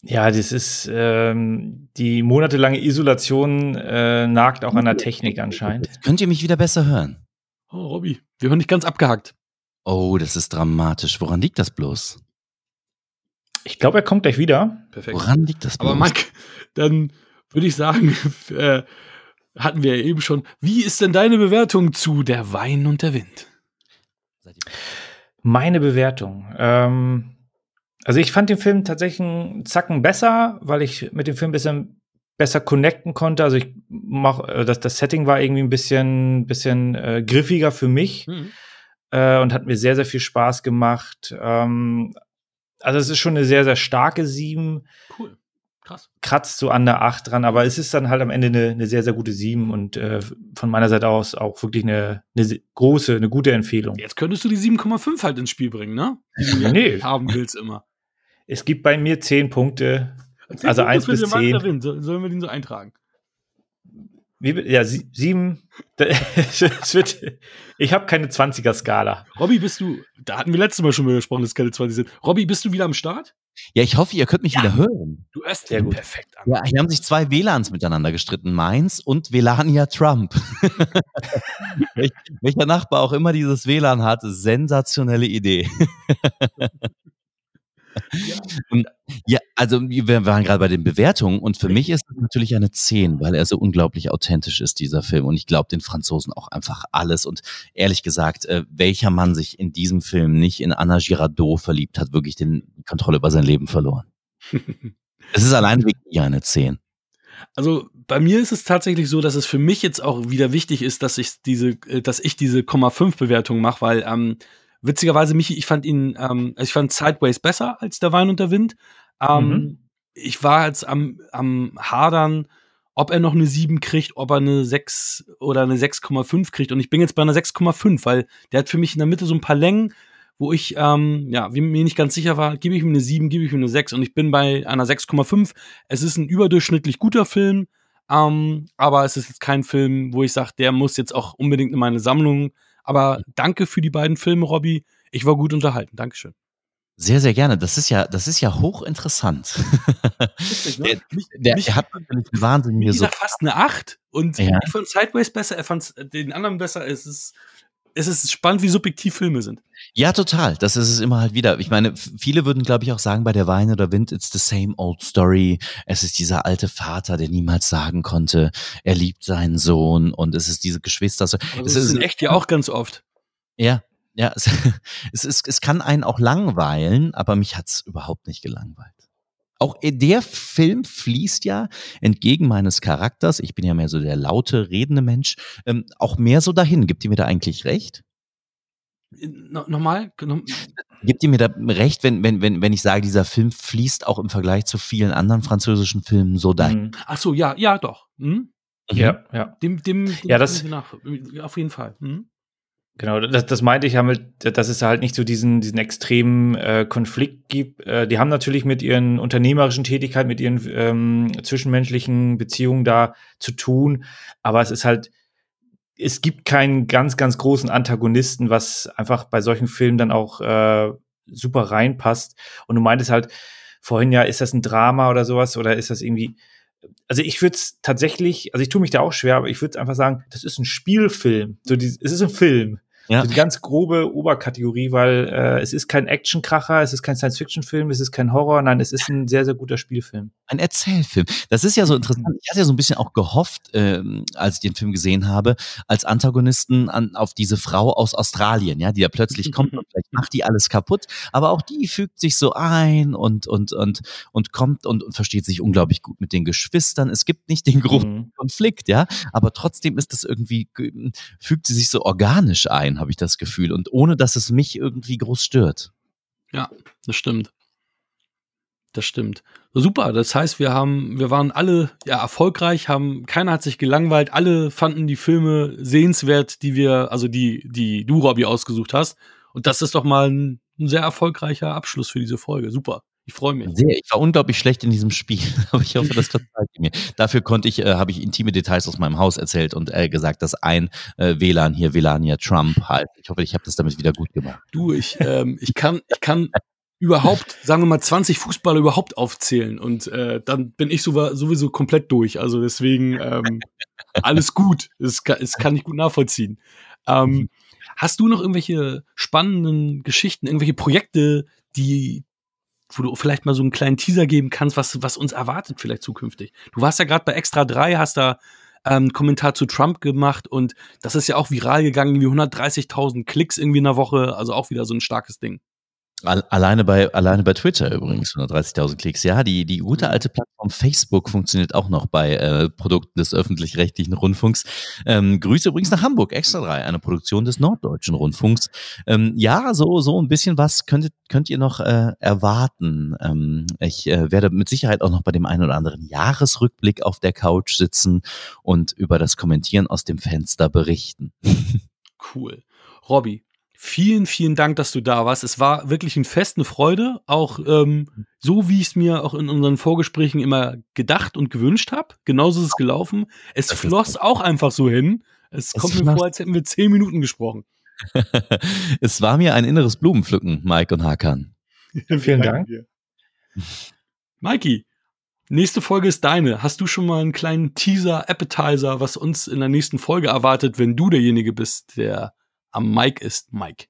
Ja, das ist ähm, die monatelange Isolation äh, nagt auch an der Technik anscheinend. Könnt ihr mich wieder besser hören? Oh, Robby, wir hören dich ganz abgehackt. Oh, das ist dramatisch. Woran liegt das bloß? Ich glaube, er kommt gleich wieder. Perfekt. Woran liegt das? Aber Mike, dann würde ich sagen, äh, hatten wir ja eben schon. Wie ist denn deine Bewertung zu Der Wein und der Wind? Meine Bewertung. Ähm, also ich fand den Film tatsächlich einen Zacken besser, weil ich mit dem Film ein bisschen besser connecten konnte. Also ich mach, äh, das, das Setting war irgendwie ein bisschen, bisschen äh, griffiger für mich äh, und hat mir sehr, sehr viel Spaß gemacht. Ähm, also es ist schon eine sehr, sehr starke 7, Cool. Krass. kratzt so an der 8 dran, aber es ist dann halt am Ende eine, eine sehr, sehr gute 7 und äh, von meiner Seite aus auch wirklich eine, eine große, eine gute Empfehlung. Jetzt könntest du die 7,5 halt ins Spiel bringen, ne? Die du Nee. haben willst immer. Es gibt bei mir 10 Punkte. Also Punkte eins für bis den Wein und der zehn. Wind. So- Sollen wir den so eintragen? Wie, ja, sie, sieben. wird, ich habe keine 20er-Skala. Robby, bist du, da hatten wir letztes Mal schon mal gesprochen, dass es keine 20 sind. Robby, bist du wieder am Start? Ja, ich hoffe, ihr könnt mich wieder hören. Du hörst gut. perfekt an. Ja, hier haben sich zwei WLANs miteinander gestritten. Meins und Velania Trump. Welch, welcher Nachbar auch immer dieses WLAN hat, sensationelle Idee. Und, ja, also wir waren gerade bei den Bewertungen und für mich ist es natürlich eine 10, weil er so unglaublich authentisch ist, dieser Film. Und ich glaube den Franzosen auch einfach alles. Und ehrlich gesagt, äh, welcher Mann sich in diesem Film nicht in Anna Girardot verliebt hat, wirklich den die Kontrolle über sein Leben verloren. Es ist allein wegen ihr eine 10. Also bei mir ist es tatsächlich so, dass es für mich jetzt auch wieder wichtig ist, dass ich diese, äh, dass ich diese 0,5 Bewertung mache, weil ähm, witzigerweise Michi, ich fand ihn, ähm, also ich fand Sideways besser als der Wein und der Wind. Ähm, Mhm. Ich war jetzt am, am hadern, ob er noch eine 7 kriegt, ob er eine 6 oder eine 6,5 kriegt. Und ich bin jetzt bei einer 6,5, weil der hat für mich in der Mitte so ein paar Längen, wo ich, ähm, ja, wie mir nicht ganz sicher war, gebe ich ihm eine 7, gebe ich ihm eine 6 und ich bin bei einer 6,5. Es ist ein überdurchschnittlich guter Film, ähm, aber es ist jetzt kein Film, wo ich sage, der muss jetzt auch unbedingt in meine Sammlung. Aber danke für die beiden Filme, Robby. Ich war gut unterhalten. Dankeschön. Sehr, sehr gerne. Das ist ja, das ist ja hochinteressant. Witzig, Der- Mich, Der, mich, der hat natürlich eine wahnsinnige Wie so. fast eine 8. Und Ja. ich fand Sideways besser, er fand den anderen besser. Es ist, es ist spannend, wie subjektiv Filme sind. Ja, total. Das ist es immer halt wieder. Ich meine, viele würden, glaube ich, auch sagen, bei der Wein oder Wind, it's the same old story. Es ist dieser alte Vater, der niemals sagen konnte, er liebt seinen Sohn und es ist diese Geschwister. Also es das ist ist in echt ja auch ganz oft. Ja, ja, es, es, ist, es kann einen auch langweilen, aber mich hat's überhaupt nicht gelangweilt. Auch äh, der Film fließt ja entgegen meines Charakters, ich bin ja mehr so der laute, redende Mensch, ähm, auch mehr so dahin. Gibt ihr mir da eigentlich recht? No, nochmal? No, Gibt ihr mir da recht, wenn, wenn, wenn, wenn ich sage, dieser Film fließt auch im Vergleich zu vielen anderen französischen Filmen so dahin? Mhm. ach so, ja, ja, doch. Hm? Mhm. Ja, ja. Dem, dem, dem Ja, das- auf jeden Fall. Hm? Genau, das, das meinte ich halt, dass es halt nicht so diesen, diesen extremen äh, Konflikt gibt. Äh, die haben natürlich mit ihren unternehmerischen Tätigkeiten, mit ihren ähm, zwischenmenschlichen Beziehungen da zu tun, aber es ist halt, es gibt keinen ganz, ganz großen Antagonisten, was einfach bei solchen Filmen dann auch äh, super reinpasst. Und du meintest halt vorhin ja, ist das ein Drama oder sowas oder ist das irgendwie also ich würde es tatsächlich, also ich tue mich da auch schwer, aber ich würde einfach sagen, das ist ein Spielfilm. So die, es ist ein Film. Ja. So die ganz grobe Oberkategorie, weil äh, es ist kein Actionkracher, es ist kein Science-Fiction-Film, es ist kein Horror, nein, es ist ein sehr, sehr guter Spielfilm. Ein Erzählfilm. Das ist ja so interessant. Ich hatte ja so ein bisschen auch gehofft, ähm, als ich den Film gesehen habe, als Antagonisten an, auf diese Frau aus Australien, ja, die da plötzlich kommt und vielleicht macht die alles kaputt. Aber auch die fügt sich so ein und, und, und, und kommt und, und versteht sich unglaublich gut mit den Geschwistern. Es gibt nicht den großen Mhm. Konflikt, ja. Aber trotzdem ist das irgendwie, ge- fügt sie sich so organisch ein, habe ich das Gefühl. Und ohne dass es mich irgendwie groß stört. Ja, das stimmt. Das stimmt. Super. Das heißt, wir haben, wir waren alle ja erfolgreich, haben, keiner hat sich gelangweilt, alle fanden die Filme sehenswert, die wir, also die, die du, Robby, ausgesucht hast. Und das ist doch mal ein, ein sehr erfolgreicher Abschluss für diese Folge. Super. Ich freue mich. Sehr, ich war unglaublich schlecht in diesem Spiel, aber ich hoffe, das verzeiht ihr mir. Dafür konnte ich, äh, habe ich intime Details aus meinem Haus erzählt und äh, gesagt, dass ein äh, WLAN hier Velania Trump halt. Ich hoffe, ich habe das damit wieder gut gemacht. Du, ich, ähm, ich kann, ich kann überhaupt, sagen wir mal, 20 Fußballer überhaupt aufzählen und äh, dann bin ich so, sowieso komplett durch. Also deswegen ähm, alles gut. Das kann, kann ich gut nachvollziehen. Ähm, hast du noch irgendwelche spannenden Geschichten, irgendwelche Projekte, die wo du vielleicht mal so einen kleinen Teaser geben kannst, was, was uns erwartet vielleicht zukünftig. Du warst ja gerade bei Extra 3, hast da ähm, Kommentar zu Trump gemacht und das ist ja auch viral gegangen, wie 130.000 Klicks irgendwie in der Woche, also auch wieder so ein starkes Ding. Alleine bei, alleine bei Twitter übrigens, 130.000 Klicks. Ja, die, die gute alte Plattform Facebook funktioniert auch noch bei äh, Produkten des öffentlich-rechtlichen Rundfunks. Ähm, Grüße übrigens nach Hamburg, Extra 3, eine Produktion des Norddeutschen Rundfunks. Ähm, ja, so, so ein bisschen was könnt, könnt ihr noch äh, erwarten. Ähm, ich äh, werde mit Sicherheit auch noch bei dem einen oder anderen Jahresrückblick auf der Couch sitzen und über das Kommentieren aus dem Fenster berichten. Cool. Robby, vielen, vielen Dank, dass du da warst. Es war wirklich ein Fest, eine Freude. Auch ähm, so, wie ich es mir auch in unseren Vorgesprächen immer gedacht und gewünscht habe. Genauso ist es gelaufen. Es Das floss auch einfach so hin. Es, Es kommt mir vor, als hätten wir zehn Minuten gesprochen. es war mir ein inneres Blumenpflücken, Mike und Hakan. Vielen Dank. Mikey, nächste Folge ist deine. Hast du schon mal einen kleinen Teaser, Appetizer, was uns in der nächsten Folge erwartet, wenn du derjenige bist, der am Mic ist, Mike?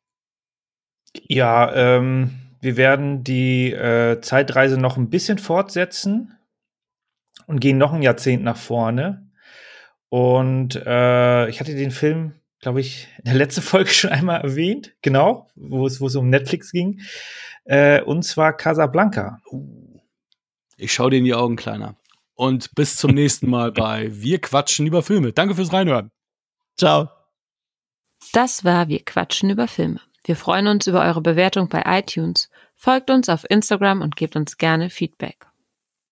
Ja, ähm, wir werden die äh, Zeitreise noch ein bisschen fortsetzen und gehen noch ein Jahrzehnt nach vorne. Und äh, ich hatte den Film, glaube ich, in der letzten Folge schon einmal erwähnt, genau, wo es, wo es um Netflix ging. Äh, und zwar Casablanca. Ich schau dir in die Augen, Kleiner. Und bis zum nächsten Mal bei Wir quatschen über Filme. Danke fürs Reinhören. Ciao. Das war Wir quatschen über Filme. Wir freuen uns über eure Bewertung bei iTunes. Folgt uns auf Instagram und gebt uns gerne Feedback.